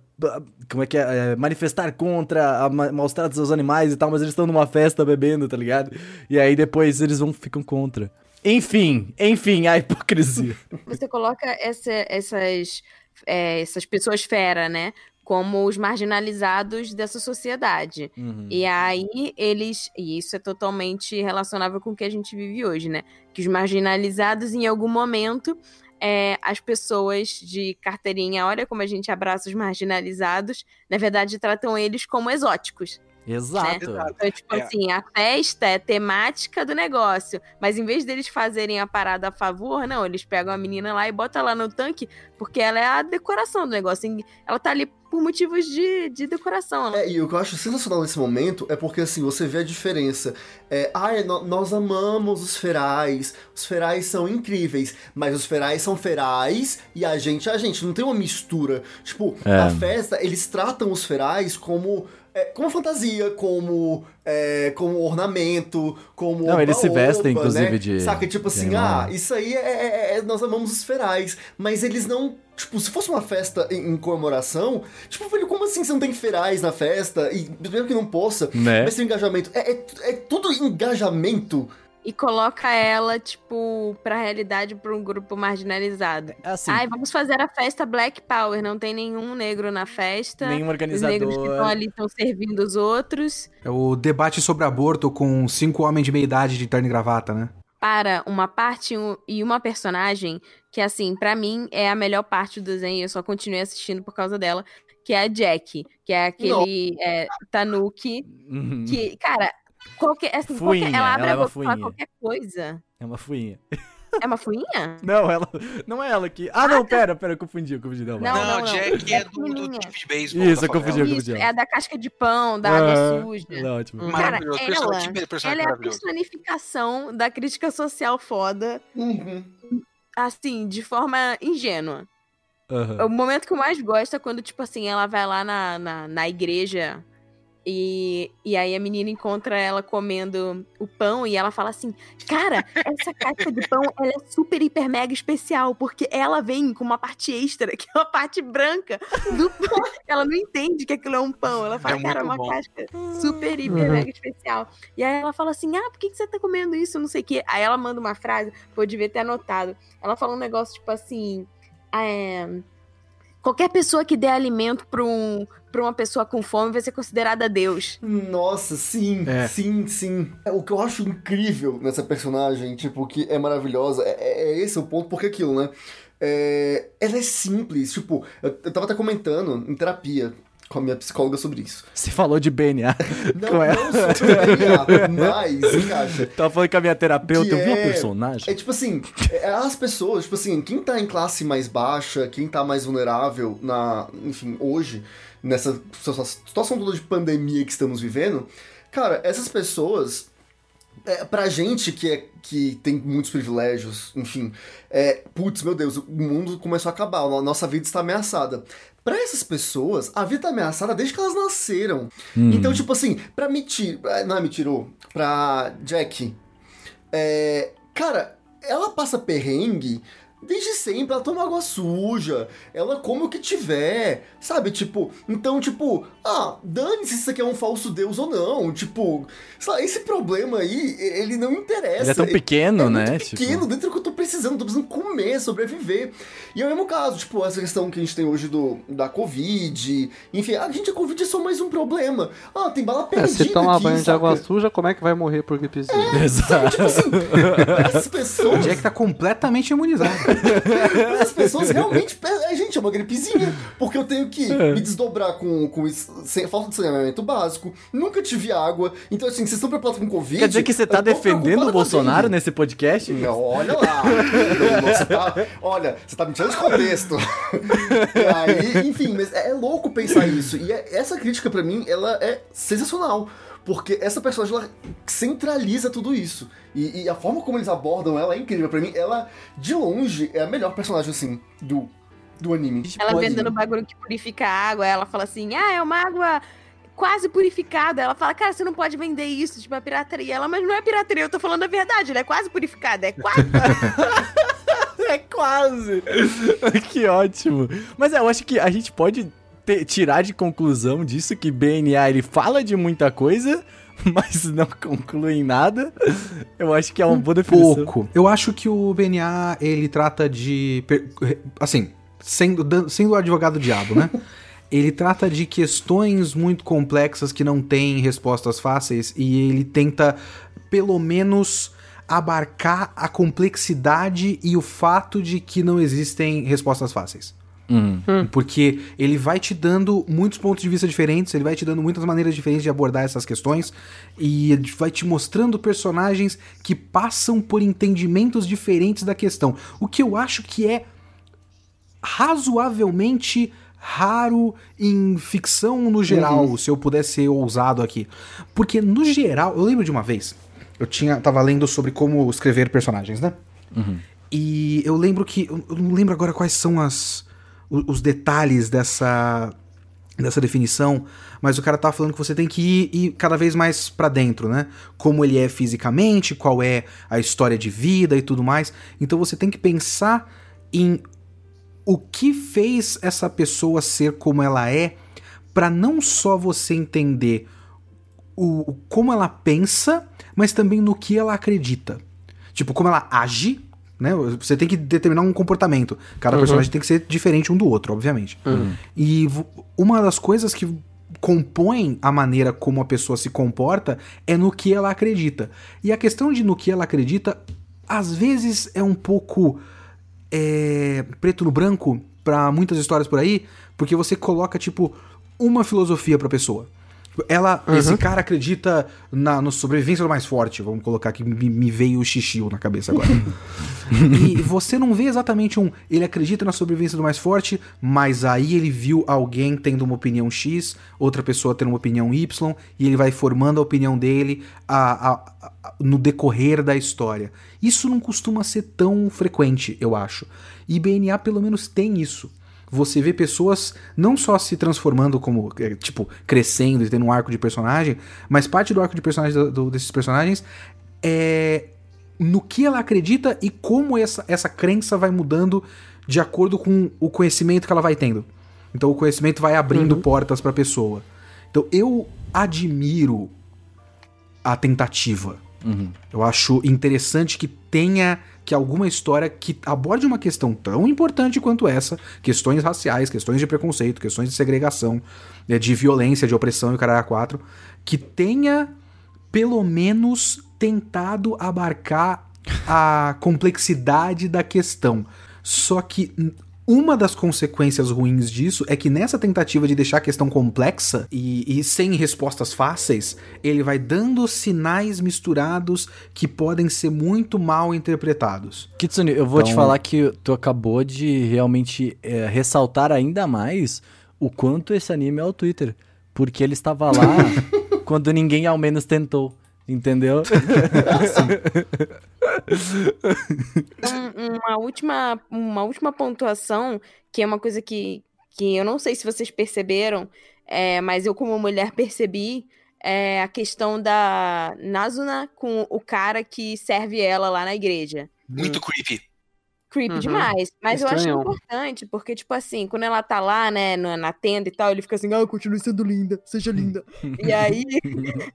como é que é? É, manifestar contra a ma- maus tratos aos animais e tal, mas eles estão numa festa bebendo, tá ligado? E aí depois eles vão, ficam contra. Enfim, enfim, a hipocrisia. Você coloca essa- essas, é, essas pessoas fera, né? Como os marginalizados dessa sociedade. E aí eles. E isso é totalmente relacionável com o que a gente vive hoje, né? Que os marginalizados, em algum momento, é, as pessoas de carteirinha, olha como a gente abraça os marginalizados, na verdade tratam eles como exóticos. Exato. Então, tipo É. assim, a festa é temática do negócio. Mas em vez deles fazerem a parada a favor, não, eles pegam a menina lá e botam lá no tanque, porque ela é a decoração do negócio. Ela tá ali por motivos de, de decoração. Ela... É, e o que eu acho sensacional nesse momento é porque, assim, você vê a diferença. É, ai, no- nós amamos os ferais, os ferais são incríveis, mas os ferais são ferais e a gente é a gente. Não tem uma mistura. Tipo, É. a festa, eles tratam os ferais como... é, como fantasia, como, é, como ornamento, como. Não, eles se vestem, inclusive, né? de- Saca? Tipo assim, ah, isso aí é, é- é- Nós amamos os ferais. Mas eles não. Tipo, se fosse uma festa em, em comemoração, tipo, velho, como assim você não tem ferais na festa? E mesmo que não possa, Né? mas tem engajamento. É, é, é tudo engajamento. E coloca ela, tipo, pra realidade pra um grupo marginalizado. É assim, Ai, vamos fazer a festa Black Power. Não tem nenhum negro na festa. nenhum Os negros que estão organizador. ali estão servindo os outros. É o debate sobre aborto com cinco homens de meia idade de terno e gravata, né? para uma parte um- e uma personagem que, assim, pra mim é a melhor parte do desenho. Eu só continuei assistindo por causa dela, que é a Jack, que é aquele é, Tanuki, Uhum. que, cara, qualquer, assim, Fuinha, qualquer, ela abre ela é a uma boca fuinha. qualquer coisa. É uma fuinha. É uma fuinha? Não, ela. Não é ela que. Ah, não, pera, pera, eu confundi, eu confundi. Não. Não, Não, não, Jack é é do, do time de beisebol. Isso, eu confundi, eu Isso, confundi. é a da casca de pão, da água Aham, suja. ela é ótima. Cara, ela, ela é a personificação da crítica social foda, Uhum. assim, de forma ingênua. Aham. O momento que eu mais gosto é quando, tipo assim, ela vai lá na, na, na igreja e, e aí a menina encontra ela comendo o pão e ela fala assim: Cara, essa caixa de pão ela é super, hiper, mega especial, porque ela vem com uma parte extra, que é uma parte branca do pão. Ela não entende que aquilo é um pão. Ela fala, É cara, é uma bom. casca super, hiper, Uhum. mega especial. E aí ela fala assim: Ah, por que, que você tá comendo isso? Não sei o quê. Aí ela manda uma frase, pô, eu devia ter anotado. Ela fala um negócio tipo assim. É, qualquer pessoa que dê alimento pra, um, pra uma pessoa com fome vai ser considerada Deus. Nossa, sim, É. sim, sim. É, O que eu acho incrível nessa personagem, tipo, que é maravilhosa, é, é- é esse o ponto, porque aquilo, né? é, ela é simples. Tipo, eu, eu tava até comentando em terapia com a minha psicóloga sobre isso. Você falou de BNA. Não, não sobre DNA, mas encaixa. Tava falando com a minha terapeuta, eu vi um é- personagem. É tipo assim, é, as pessoas, tipo assim, quem tá em classe mais baixa, quem tá mais vulnerável na, enfim, hoje, nessa situa- situação toda de pandemia que estamos vivendo, cara, essas pessoas, é, pra gente que, é, que tem muitos privilégios, enfim, é, putz, meu Deus, o mundo começou a acabar, a nossa vida está ameaçada. Pra essas pessoas, a vida tá ameaçada desde que elas nasceram. Então, tipo assim, pra me tirar. Não é me tirou. Pra Jack. É, cara, ela passa perrengue desde sempre, ela toma água suja, ela come o que tiver, sabe? Tipo, então, tipo, ah, dane-se se isso aqui é um falso deus ou não, tipo, sabe, esse problema aí, ele não interessa. Ele é tão pequeno, é né? Muito Tipo- pequeno, dentro do que eu tô precisando, tô precisando comer, sobreviver. E é o mesmo caso, tipo, essa questão que a gente tem hoje do, da Covid, enfim, a gente, a Covid é só mais um problema. Ah, tem bala É, perdida se tomar aqui, banho de saca? água suja, como é que vai morrer por gripezinha? Exato. Tipo assim, essas pessoas... O Jack tá completamente imunizado. As pessoas realmente. É, gente, é uma gripezinha. Porque eu tenho que me desdobrar com, com sem, falta de saneamento básico. Nunca tive água. Então, assim, vocês estão preparados com Covid? Quer dizer que você tá defendendo o Bolsonaro nesse podcast? Não, olha lá. Você tá- olha, você tá me tirando de contexto. Aí, enfim, mas é, é louco pensar isso. E é- essa crítica, pra mim, ela é sensacional. Porque essa personagem, ela centraliza tudo isso. E, e a forma como eles abordam ela é incrível. Pra mim, ela, de longe, é a melhor personagem, assim, do, do anime. Ela Pode- vendendo bagulho que purifica a água, ela fala assim: ah, é uma água quase purificada. Ela fala, cara, você não pode vender isso, tipo, é pirataria. Ela, mas não é pirataria, eu tô falando a verdade, ela é quase purificada, é quase. É quase! que ótimo! Mas é, eu acho que a gente pode tirar de conclusão disso que BNA ele fala de muita coisa, mas não conclui em nada. Eu acho que é uma boa definição. Pouco. Eu acho que o BNA, ele trata de. Assim, sendo, sendo o advogado diabo, né? ele trata de questões muito complexas que não têm respostas fáceis e ele tenta, pelo menos, abarcar a complexidade e o fato de que não existem respostas fáceis. Uhum. Porque ele vai te dando muitos pontos de vista diferentes, ele vai te dando muitas maneiras diferentes de abordar essas questões e ele vai te mostrando personagens que passam por entendimentos diferentes da questão. O que eu acho que é razoavelmente raro em ficção no geral, se eu pudesse ser ousado aqui. Porque no geral, eu lembro de uma vez, eu tinha tava lendo sobre como escrever personagens, né? E eu lembro que eu não lembro agora quais são as os detalhes dessa dessa definição, mas o cara tá falando que você tem que ir, ir cada vez mais pra dentro, né? Como ele é fisicamente, qual é a história de vida e tudo mais. Então você tem que pensar em o que fez essa pessoa ser como ela é, pra não só você entender o, o- como ela pensa, mas também no que ela acredita. Tipo, como ela age, né? Você tem que determinar um comportamento. Cada personagem tem que ser diferente um do outro, obviamente. E vo- uma das coisas que compõem a maneira como a pessoa se comporta é no que ela acredita. E a questão de no que ela acredita, às vezes é um pouco é, preto no branco pra muitas histórias por aí, porque você coloca, tipo, uma filosofia pra pessoa. Ela, esse cara acredita na no sobrevivência do mais forte. Vamos colocar que me, me veio o xixi na cabeça agora. e você não vê exatamente um. Ele acredita na sobrevivência do mais forte, mas aí ele viu alguém tendo uma opinião X, outra pessoa tendo uma opinião Y, e ele vai formando a opinião dele a- a- a- no decorrer da história. Isso não costuma ser tão frequente, eu acho. E BNA pelo menos tem isso você vê pessoas não só se transformando como, é, tipo, crescendo e tendo um arco de personagem, mas parte do arco de personagem do- do- desses personagens é no que ela acredita e como essa, essa crença vai mudando de acordo com o conhecimento que ela vai tendo. Então o conhecimento vai abrindo portas pra pessoa. Então eu admiro a tentativa. Eu acho interessante que tenha que alguma história que aborde uma questão tão importante quanto essa, questões raciais, questões de preconceito, questões de segregação, né, de violência, de opressão e o caralho quatro, que tenha pelo menos tentado abarcar a complexidade da questão. Só que uma das consequências ruins disso é que nessa tentativa de deixar a questão complexa e, e sem respostas fáceis, ele vai dando sinais misturados que podem ser muito mal interpretados. Kitsune, eu vou te Então- falar que tu acabou de realmente é, ressaltar ainda mais o quanto esse anime é o Twitter. Porque ele estava lá quando ninguém ao menos tentou. Entendeu? Um- uma, última, uma última pontuação, que é uma coisa que, que eu não sei se vocês perceberam, é, mas eu, como mulher, percebi. É a questão da Nazuna com o cara que serve ela lá na igreja. Muito creepy. Creepy Uhum. demais. Mas eu acho importante, porque, tipo assim, quando ela tá lá, né, na, na tenda e tal, ele fica assim, ah, continue sendo linda, seja linda. e aí,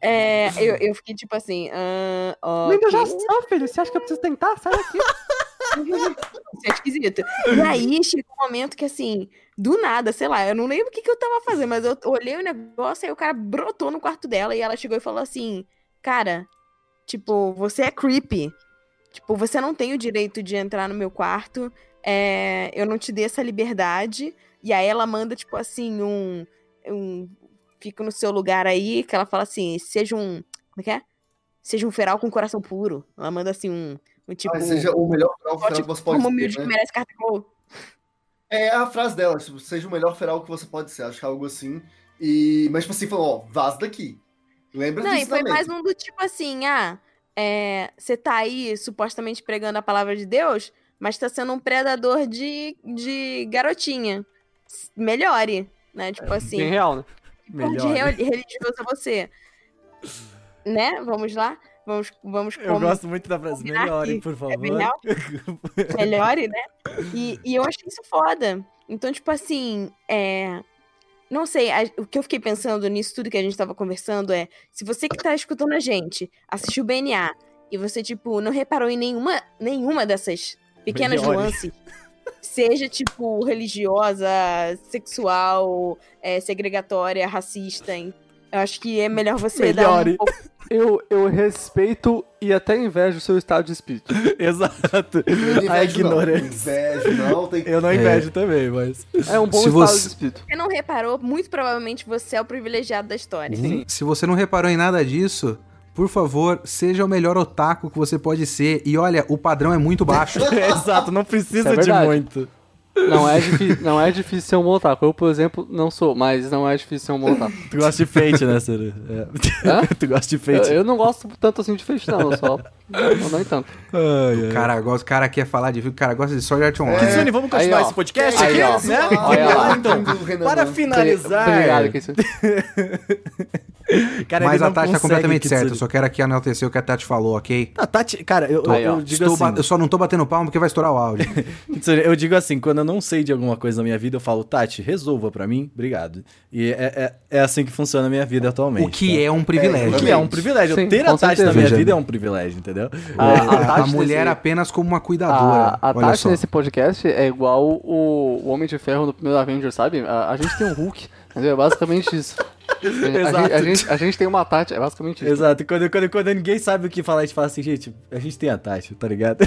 é, eu, eu fiquei tipo assim, ah, ok. Linda já sou, filho. Você acha que eu preciso tentar? Sai daqui. Isso é esquisito. E aí chega um momento que, assim, do nada, sei lá, eu não lembro o que, que eu tava fazendo, mas eu olhei o negócio, aí o cara brotou no quarto dela e ela chegou e falou assim: Cara, tipo, você é creepy. Tipo, você não tem o direito de entrar no meu quarto. é, eu não te dei essa liberdade. E aí ela manda, tipo assim, um. um fica no seu lugar aí, que ela fala assim: seja um. Como é que é? Seja um feral com coração puro. Ela manda assim um. um tipo. Mas seja o melhor feral que tipo, você pode como ser, humilde né? que merece carta gol. É a frase dela, tipo, seja o melhor feral que você pode ser, acho que é algo assim. E, mas, tipo assim, falou, ó, vaza daqui. Lembra Não, e disso foi também. mais um do tipo assim, ah, é, você tá aí supostamente pregando a palavra de Deus, mas tá sendo um predador de, de garotinha. Melhore, né? Tipo assim, Bem real, né? porra de religioso é você? Né? Vamos lá? Vamos, vamos Eu gosto muito da frase. Melhore, por é favor. bem real? melhore, né? E, e eu achei isso foda. Então, tipo assim, é. Não sei, a- o que eu fiquei pensando nisso tudo que a gente tava conversando é: se você que tá escutando a gente assistiu o BNA e você, tipo, não reparou em nenhuma, nenhuma dessas pequenas Melhore. nuances, seja, tipo, religiosa, sexual, é, segregatória, racista, hein? Eu acho que é melhor você Melhore. dar um pouco. Eu, eu respeito e até invejo o seu estado de espírito. Exato. A invejo, não. ignorância. Invejo, não. Tem... Eu não invejo também, mas. É um bom Se estado você- de espírito. Você não reparou, muito provavelmente você é o privilegiado da história. Se você não reparou em nada disso, por favor, seja o melhor otaku que você pode ser. E olha, o padrão é muito baixo. Exato, não precisa é de muito. Não é, difícil, não é difícil ser um otaku. Eu, por exemplo, não sou, mas não é difícil ser um otaku. Tu gosta de Fate, né, Ciro? É. Tu gosta de Eu, Fate. eu não gosto tanto assim de feixe, não. Eu só. Não, não tanto. Ai, O ai. cara, gosta- o cara quer falar de o cara gosta de Sword Art Online. Kitsune, vamos continuar Aí, esse podcast Aí, aqui, ó. né? Olha lá. Então, Para finalizar. Obrigado, Kitsune. Cara, Mas a Tati tá completamente certa. Eu só quero aqui enaltecer o que a Tati falou, ok? A Tati, cara, eu, Aí, eu digo Estou assim. ba- Eu só não tô batendo palma porque vai estourar o áudio. Eu digo assim, quando eu não sei de alguma coisa na minha vida, eu falo, Tati, resolva pra mim, obrigado. E é, é, é assim que funciona a minha vida atualmente. o que é um privilégio. O que é um privilégio. Sim, Ter a Tati certeza. na minha vida é um privilégio, entendeu? A, a a, Tati mulher nesse- apenas como uma cuidadora. A, a Tati só. nesse podcast é igual o, o Homem de Ferro no primeiro Avenger, sabe? A, a gente tem um Hulk, entendeu? É basicamente isso. A, gente- Exato. a gente, a gente tem uma Tati, é basicamente isso. Exato, quando, quando, quando ninguém sabe o que falar, a gente fala assim, gente, a gente tem a Tati, tá ligado?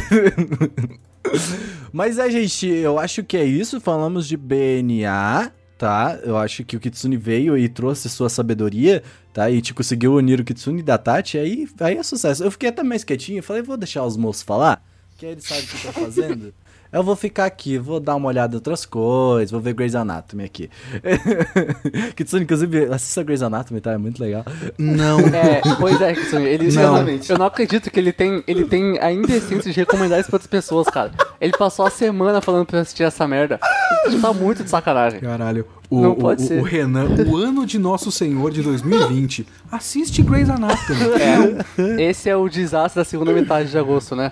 Mas é, gente, eu acho que é isso. Falamos de BNA, tá? Eu acho que o Kitsune veio e trouxe sua sabedoria, tá? E a gente conseguiu unir o Kitsune da Tati, aí, aí é sucesso. Eu fiquei até mais quietinho, falei, vou deixar os moços falar, que aí eles sabem o que estão fazendo. Eu vou ficar aqui, vou dar uma olhada em outras coisas, vou ver Grey's Anatomy aqui. Kitsune, inclusive, assista Grey's Anatomy, tá? É muito legal. Não. É, pois é, Kitsune, ele, eu, não, Exatamente. eu não acredito que ele tem, ele tem a indecência de recomendar isso pra outras pessoas, cara. Ele passou a semana falando pra eu assistir essa merda. Isso tá muito de sacanagem. Caralho. O, Não o- pode o- ser. o Renan, o ano de Nosso Senhor de 2020. Assiste Grey's Anatomy. É, esse é o desastre da segunda metade de agosto, né?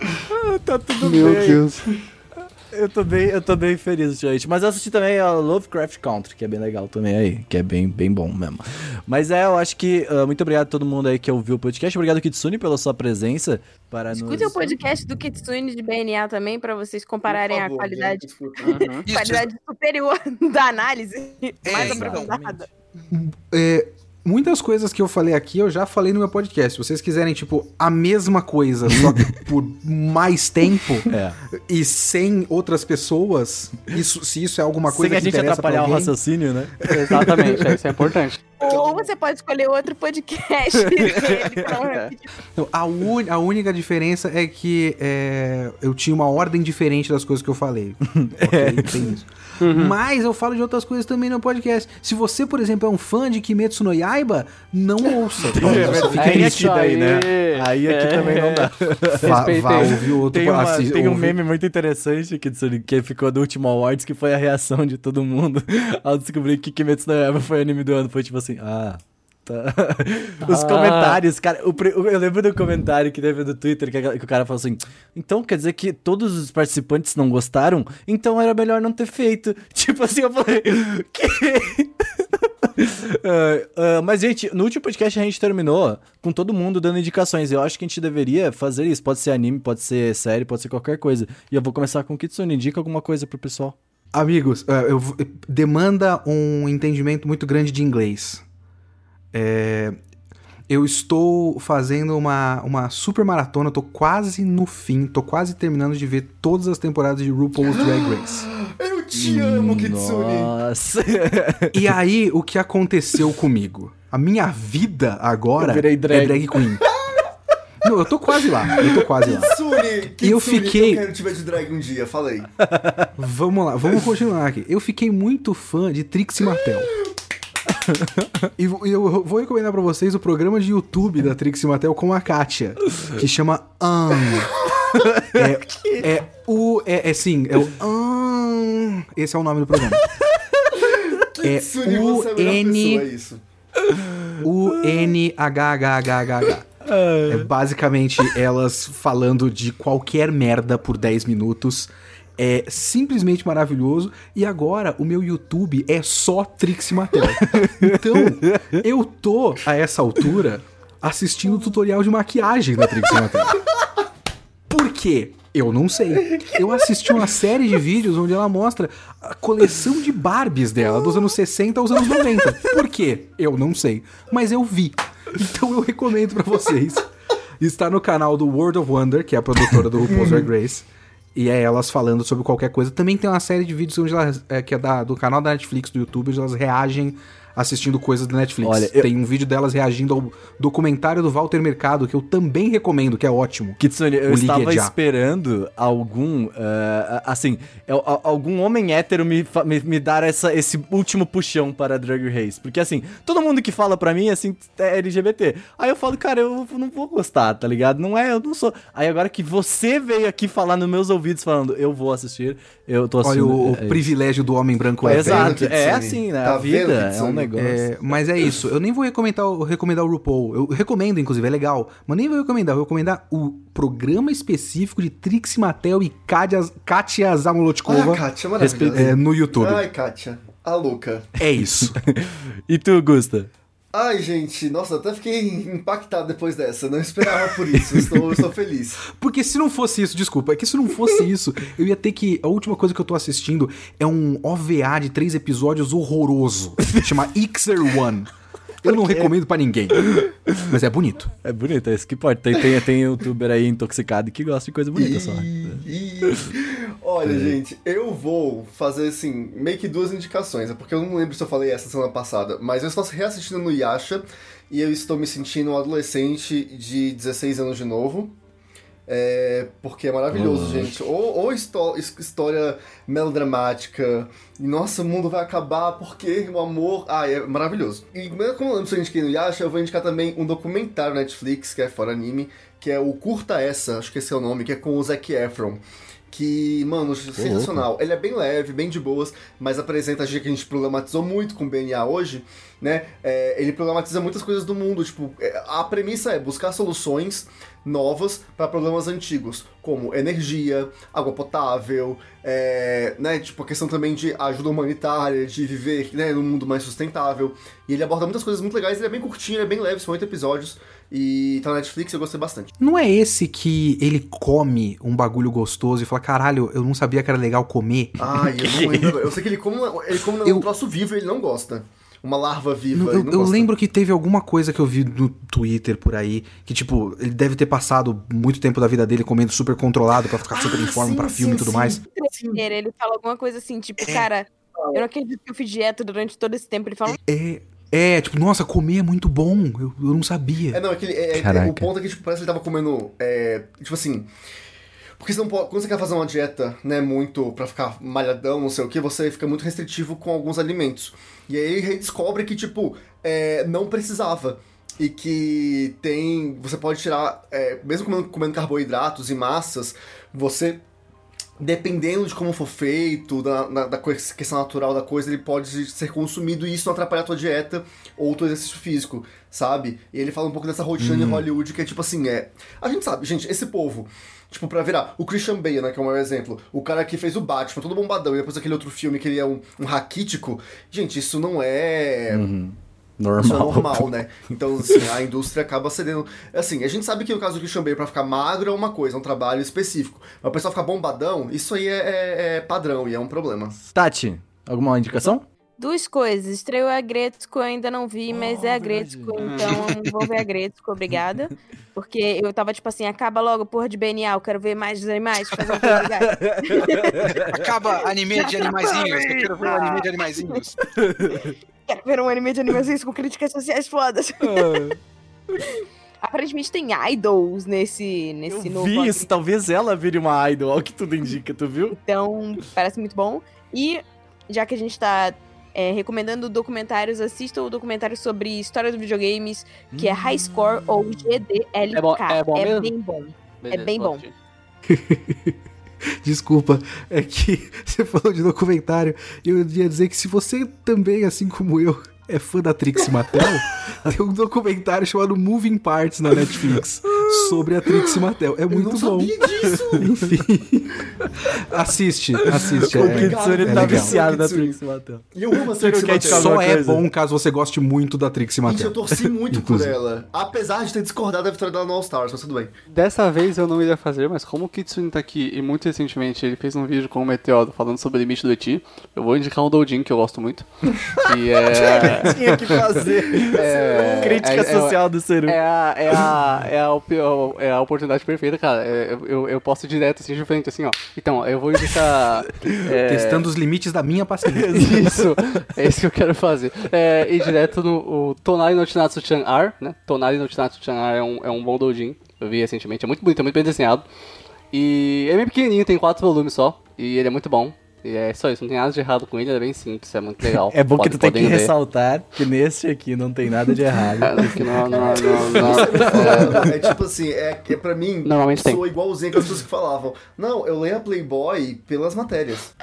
tá tudo Meu bem. Deus. Eu tô bem, eu tô bem feliz, gente. Mas eu assisti também a Lovecraft Country, que é bem legal também aí, que é bem, bem bom mesmo. Mas é, eu acho que ah, muito obrigado a todo mundo aí que ouviu o podcast. Obrigado Kitsune pela sua presença para Escutem nos o podcast do Kitsune de BNA também, pra vocês compararem Por a favor, qualidade. Isso, qualidade superior da análise, mais então. aprofundada. É, muitas coisas que eu falei aqui eu já falei no meu podcast. Se vocês quiserem, tipo, a mesma coisa, só que por mais tempo É. e sem outras pessoas, isso, se isso é alguma coisa Sem a que gente interessa pra atrapalhar o alguém, raciocínio, né? Exatamente, é, isso é importante. Ou você pode escolher outro podcast. Então, a, uni- a única diferença é que é, eu tinha uma ordem diferente das coisas que eu falei. ok? Tem isso. Mas eu falo de outras coisas também no podcast. Se você, por exemplo, é um fã de Kimetsu no Yaiba, não ouça. Só fica É isso daí, aí. né? Aí aqui É. também não dá. Vá, Respeitei. vá ouvir outro Tem, uma- tem um meme muito interessante que, que ficou do último Awards, que foi a reação de todo mundo ao descobrir que Kimetsu no Yaiba foi anime do ano. Foi tipo assim, ah... Tá. Os Ah. comentários, cara, o eu lembro do comentário que teve no Twitter que, que o cara falou assim: então quer dizer que todos os participantes não gostaram? Então era melhor não ter feito. Tipo assim, eu falei, que? Ah, ah, mas, gente, no último podcast a gente terminou com todo mundo dando indicações. Eu acho que a gente deveria fazer isso. Pode ser anime, pode ser série, pode ser qualquer coisa. E eu vou começar com o Kitsune. Indica alguma coisa pro pessoal. Amigos, é, eu demanda um entendimento muito grande de inglês. É, eu estou fazendo uma, uma super maratona, tô quase no fim, tô quase terminando de ver todas as temporadas de RuPaul's Drag Race. Eu te amo, Kitsune. Nossa. E aí, o que aconteceu comigo? A minha vida agora Eu virei drag. é drag queen. Não, eu tô quase lá, eu tô quase lá. Kitsune, Kitsune, Eu fiquei- eu quero te ver de drag um dia, falei. Vamos lá, vamos continuar aqui. Eu fiquei muito fã de Trixie Mattel. E eu vou recomendar pra vocês o programa de YouTube da Trixie Mattel com a Kátia, que chama An. É, é o. É, é sim, é o An. Esse é o nome do programa. É Kitsune, você é a melhor U-N- pessoa, é isso. U-N-H-H-H-H. É basicamente elas falando de qualquer merda por 10 minutos. É simplesmente maravilhoso. E agora o meu YouTube é só Trixie Mattel. Então, eu tô, a essa altura, assistindo o tutorial de maquiagem da Trixie Mattel. Por quê? Eu não sei. Eu assisti uma série de vídeos onde ela mostra a coleção de Barbies dela, dos anos 60 aos anos 90. Por quê? Eu não sei. Mas eu vi. Então eu recomendo pra vocês. Está no canal do World of Wonder, que é a produtora do RuPaul's Drag Race. E é elas falando sobre qualquer coisa. Também tem uma série de vídeos onde elas, é, que é da- do canal da Netflix, do YouTube, onde elas reagem assistindo coisas da Netflix. Olha, eu- Tem um vídeo delas reagindo ao documentário do Walter Mercado, que eu também recomendo, que é ótimo. Kitsune, eu O estava Já. esperando algum, ah, assim, algum homem hétero me, me, me dar essa, esse último puxão para Drag Race. Porque, assim, todo mundo que fala pra mim, assim, é LGBT. Aí eu falo, cara, eu não vou gostar, tá ligado? Não é, eu não sou. Aí agora que você veio aqui falar nos meus ouvidos falando, eu vou assistir, eu tô Olha assistindo. o, o é, é privilégio do homem branco isso. é Exato, é assim, né? Tá a vida vendo, é um? Negócio. É, mas é isso. Eu nem vou recomendar, o- recomendar o RuPaul. Eu recomendo, inclusive, é legal. Mas nem vou recomendar. Eu vou recomendar o programa específico de Trixie Mattel e Katia, Katia Olha a Zamolotkova Kátia, maravilhosa. é, no YouTube. Ai, Kátia, a louca. É isso. E tu, Gusta? Ai, gente, nossa, até fiquei impactado depois dessa. Não esperava por isso. Estou, estou feliz. Porque se não fosse isso, desculpa, é que se não fosse isso, eu ia ter que. A última coisa que eu tô assistindo é um OVA de três episódios horroroso. Chama Ixer One. Eu não recomendo pra ninguém. Mas é bonito. É bonito, é isso que importa. Tem, tem, tem youtuber aí intoxicado que gosta de coisa bonita só. Olha, gente, eu vou fazer assim, meio que duas indicações. É porque eu não lembro se eu falei essa semana passada, mas eu estou reassistindo no Yasha e eu estou me sentindo um adolescente de 16 anos de novo. É, porque é maravilhoso, gente. Ou, ou histó- his- história melodramática. E, nossa, o mundo vai acabar porque o amor. Ah, é maravilhoso. E como eu não indiquei no Yasha, eu vou indicar também um documentário na Netflix, que é fora anime, que é o Curta Essa, acho que esse é o nome, que é com o Zac Efron. Que, mano, sensacional. Ele é bem leve, bem de boas, mas apresenta a gente que a gente problematizou muito com o BNA hoje, né? É, ele problematiza muitas coisas do mundo. Tipo, é, a premissa é buscar soluções novas para problemas antigos, como energia, água potável, é, né? Tipo, a questão também de ajuda humanitária, de viver né, num mundo mais sustentável. E ele aborda muitas coisas muito legais, ele é bem curtinho, ele é bem leve, são oito episódios. E tá na Netflix, eu gostei bastante. Não é esse que ele come um bagulho gostoso e fala: caralho, eu não sabia que era legal comer. Ai, eu não lembro. Eu sei que ele come, ele come Eu- um troço vivo e ele não gosta. uma larva viva. Eu, não eu lembro que teve alguma coisa que eu vi no Twitter por aí, que tipo, ele deve ter passado muito tempo da vida dele comendo super controlado pra ficar super Ah, em forma pra filme e sim, tudo sim. mais. Ele, ele fala alguma coisa assim, tipo, cara, eu não acredito que eu fiz dieta durante todo esse tempo. Ele fala, É, é, tipo, nossa, comer é muito bom. Eu, eu não sabia. É, não, é que ele, é, é- Caraca. o ponto é que, tipo, parece que ele tava comendo. é, tipo assim. Porque você não pode, quando você quer fazer uma dieta, né, muito pra ficar malhadão, não sei o que, você fica muito restritivo com alguns alimentos. E aí ele redescobre que, tipo, é, não precisava. E que tem. Você pode tirar. é, mesmo comendo, comendo carboidratos e massas, você. Dependendo de como for feito, da, da, da questão natural da coisa, ele pode ser consumido e isso não atrapalhar a tua dieta ou o teu exercício físico, sabe? E ele fala um pouco dessa rotina Hum. em Hollywood que é tipo assim, é. A gente sabe, gente, esse povo. Tipo, pra virar, o Christian Bale, né, que é o maior exemplo, o cara que fez o Batman, todo bombadão, e depois aquele outro filme que ele é um, um raquítico, gente, isso não é. Uhum. Isso é Normal. normal, né? Então, assim, a indústria acaba cedendo. Assim, a gente sabe que no caso do Christian Bale, pra ficar magro é uma coisa, é um trabalho específico. Mas o pessoal ficar bombadão, isso aí é, é- é padrão e é um problema. Tati, alguma indicação? duas coisas. Estreou a Gretzko, eu ainda não vi, mas é a Gretzko, então vou ver a Gretzko, obrigada. Porque eu tava tipo assim, acaba logo, porra de BNA, eu quero ver mais dos animais. Acaba anime de animaizinhos. Eu quero ver um anime de animaizinhos. Quero ver um anime de animações com críticas sociais fodas. Aparentemente tem idols nesse, nesse Eu novo vi isso, talvez ela vire uma idol, olha o que tudo indica, tu viu? Então, parece muito bom. E, já que a gente tá é, recomendando documentários, assistam o documentário sobre história dos videogames, que é High Score ou GDLK. É bom- é bom mesmo? bem bom. Beleza, bem vou bom. Desculpa, é que você falou de documentário e eu ia dizer que se você também, assim como eu, é fã da Trixie Mattel, tem um documentário chamado Moving Parts na Netflix sobre a Trixie Mattel. É muito eu não bom. sabia disso! Enfim. assiste, assiste. O É, Kitsune é tá legal. viciado na. Trixie Mattel. E eu amo a Trixie Mattel. Só é coisa? bom caso você goste muito da Trixie Gente, Mattel. eu torci muito por ela. Apesar de ter discordado da vitória dela no All Stars, mas tudo bem. Dessa vez eu não iria fazer, mas como o Kitsune tá aqui e muito recentemente ele fez um vídeo com o Meteoro falando sobre o limite do Eti, eu vou indicar um Doujin que eu gosto muito. Que é. Tinha que fazer. É, Crítica é- é- social do ser humano. É a, é, a, é, a, opi- é a oportunidade perfeita, cara. É, Eu, eu, posso direto assim de frente, assim, ó. Então, eu vou indicar. é, Testando os limites da minha paciência. Isso, é isso que eu quero fazer. É, ir direto no Tonari no Chinatsu Chan R, né? Tonari no Chinatsu Chan R é um, é um bom doujin. Eu vi recentemente, é muito bonito, é muito bem desenhado. E é bem pequenininho, tem quatro volumes só. E ele é muito bom. E é só isso, não tem nada de errado com ele, ele é bem simples, é muito legal. É bom que Podem- tu tem que ler. ressaltar que nesse aqui não tem nada de errado. É, que não, não, não, não, É tipo assim, é, é pra mim, Normalmente tem. sou igualzinho com as pessoas que falavam. Não, eu leio a Playboy pelas matérias.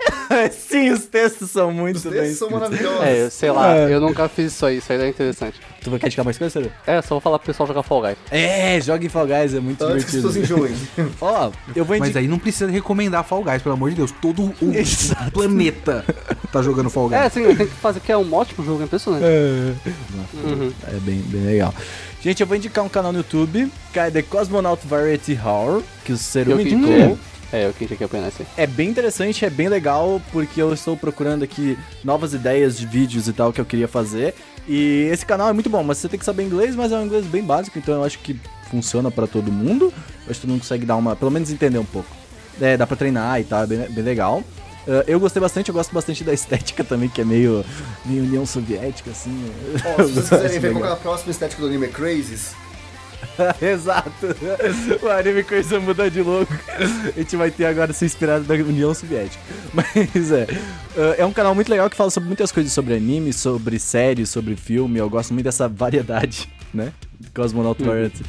Sim, os textos são muito Os bem textos são escritos. maravilhosos. É, sei lá, É. eu nunca fiz isso aí, isso aí é interessante. Tu quer indicar mais coisa? É, só vou falar pro pessoal jogar Fall Guys. É, joga em Fall Guys, é muito Antes que as divertido. pessoas enjoem. Ó, eu vou Mas indicar... aí não precisa recomendar Fall Guys, pelo amor de Deus. Todo o Exato. planeta tá jogando Fall Guys. É, assim, tem que fazer que é um ótimo jogo, é impressionante. É, Uhum. é bem, bem legal. Gente, eu vou indicar um canal no YouTube, que é The Cosmonaut Variety Hour, que o Seru Eu que indicou. É, eu que indiquei apenas esse. É bem interessante, é bem legal, porque eu estou procurando aqui novas ideias de vídeos e tal que eu queria fazer. E esse canal é muito bom, mas você tem que saber inglês, mas é um inglês bem básico, então eu acho que funciona pra todo mundo. Eu acho que todo mundo consegue dar uma, pelo menos entender um pouco. É, dá pra treinar e tal, é bem, bem legal. Ah, eu gostei bastante, eu gosto bastante da estética também, que é meio, meio União Soviética, assim. Ó, se vocês quiserem ver qual é a próxima estética do anime Crazes, Exato. O anime coisa muda de louco. A gente vai ter agora se inspirado da União Soviética. Mas é. Uh, É um canal muito legal que fala sobre muitas coisas sobre anime, sobre séries, sobre filme. Eu gosto muito dessa variedade, né? Cosmonaut Variety.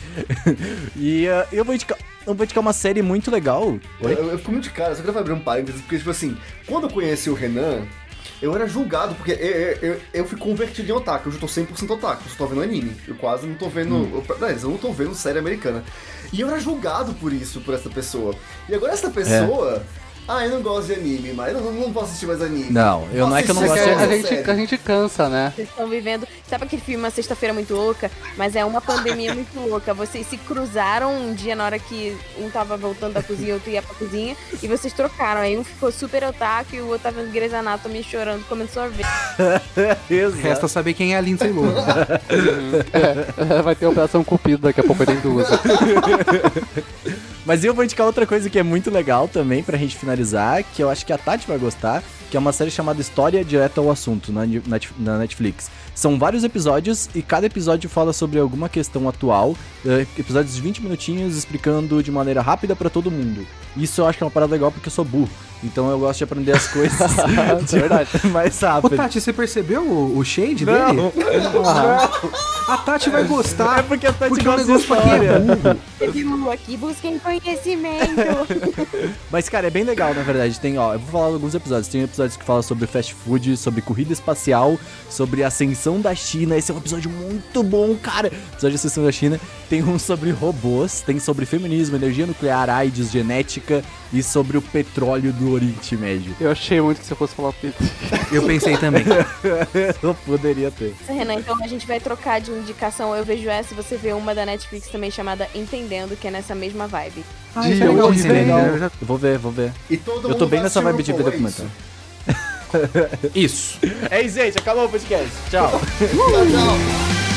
e uh, eu, vou indicar, eu vou indicar uma série muito legal. Eu, eu, eu fico muito de cara, só queria abrir um parênteses, porque, tipo assim, quando eu conheci o Renan, eu era julgado, porque eu, eu, eu, eu fui convertido em otaku, eu já tô 100% otaku, eu só tô vendo anime, eu quase não tô vendo, Hum. eu, eu não tô vendo série americana. E eu era julgado por isso, por essa pessoa. E agora essa pessoa, ah, eu não gosto de anime, mas eu não, não posso assistir mais anime. Não, eu não é que eu não gosto de a, anime. essa gente, a gente cansa, né? Vocês estão vivendo. Sabe aquele filme Uma Sexta-feira Muito Louca? Mas é uma pandemia muito louca. Vocês se cruzaram um dia na hora que um tava voltando da cozinha, outro ia pra cozinha, e vocês trocaram. Aí um ficou super otaku e o outro tava vendo Grey's Anatomy chorando, comendo sorvete. Resta saber quem é a Lindsay Lohan. É, vai ter a Operação Cupido daqui a pouco dentro do uso. Mas eu vou indicar outra coisa que é muito legal também pra gente finalizar, que eu acho que a Tati vai gostar, que é uma série chamada História Direto ao Assunto na, na Netflix. São vários episódios e cada episódio fala sobre alguma questão atual, eh, episódios de 20 minutinhos explicando de maneira rápida pra todo mundo. Isso eu acho que é uma parada legal porque eu sou burro, então eu gosto de aprender as coisas de verdade. mais Ô, rápido. Tati, você percebeu o, o shade Não. dele? A Tati vai gostar. É porque a Tati Porque o gosta de é história. Viu aqui, busquem conhecimento. Mas, cara, é bem legal, na verdade. Tem, ó, eu vou falar alguns episódios. Tem episódios que falam sobre fast food, sobre corrida espacial, sobre ascensão da China. Esse é um episódio muito bom, cara. Episódio de ascensão da China. Tem um sobre robôs, tem sobre feminismo, energia nuclear, AIDS, genética e sobre o petróleo do Oriente Médio. Eu achei muito que você fosse falar Peter. Eu pensei também. eu poderia ter. Renan, então a gente vai trocar de indicação. Eu vejo essa e você vê uma da Netflix também chamada Entendendo, que é nessa mesma vibe. Ah, isso é entendeu? legal. Eu já- Eu vou ver, vou ver. E todo Eu tô bem nessa vibe de ver é documentário. Isso. É isso, gente. Acabou o podcast. Tchau. Tchau, tchau.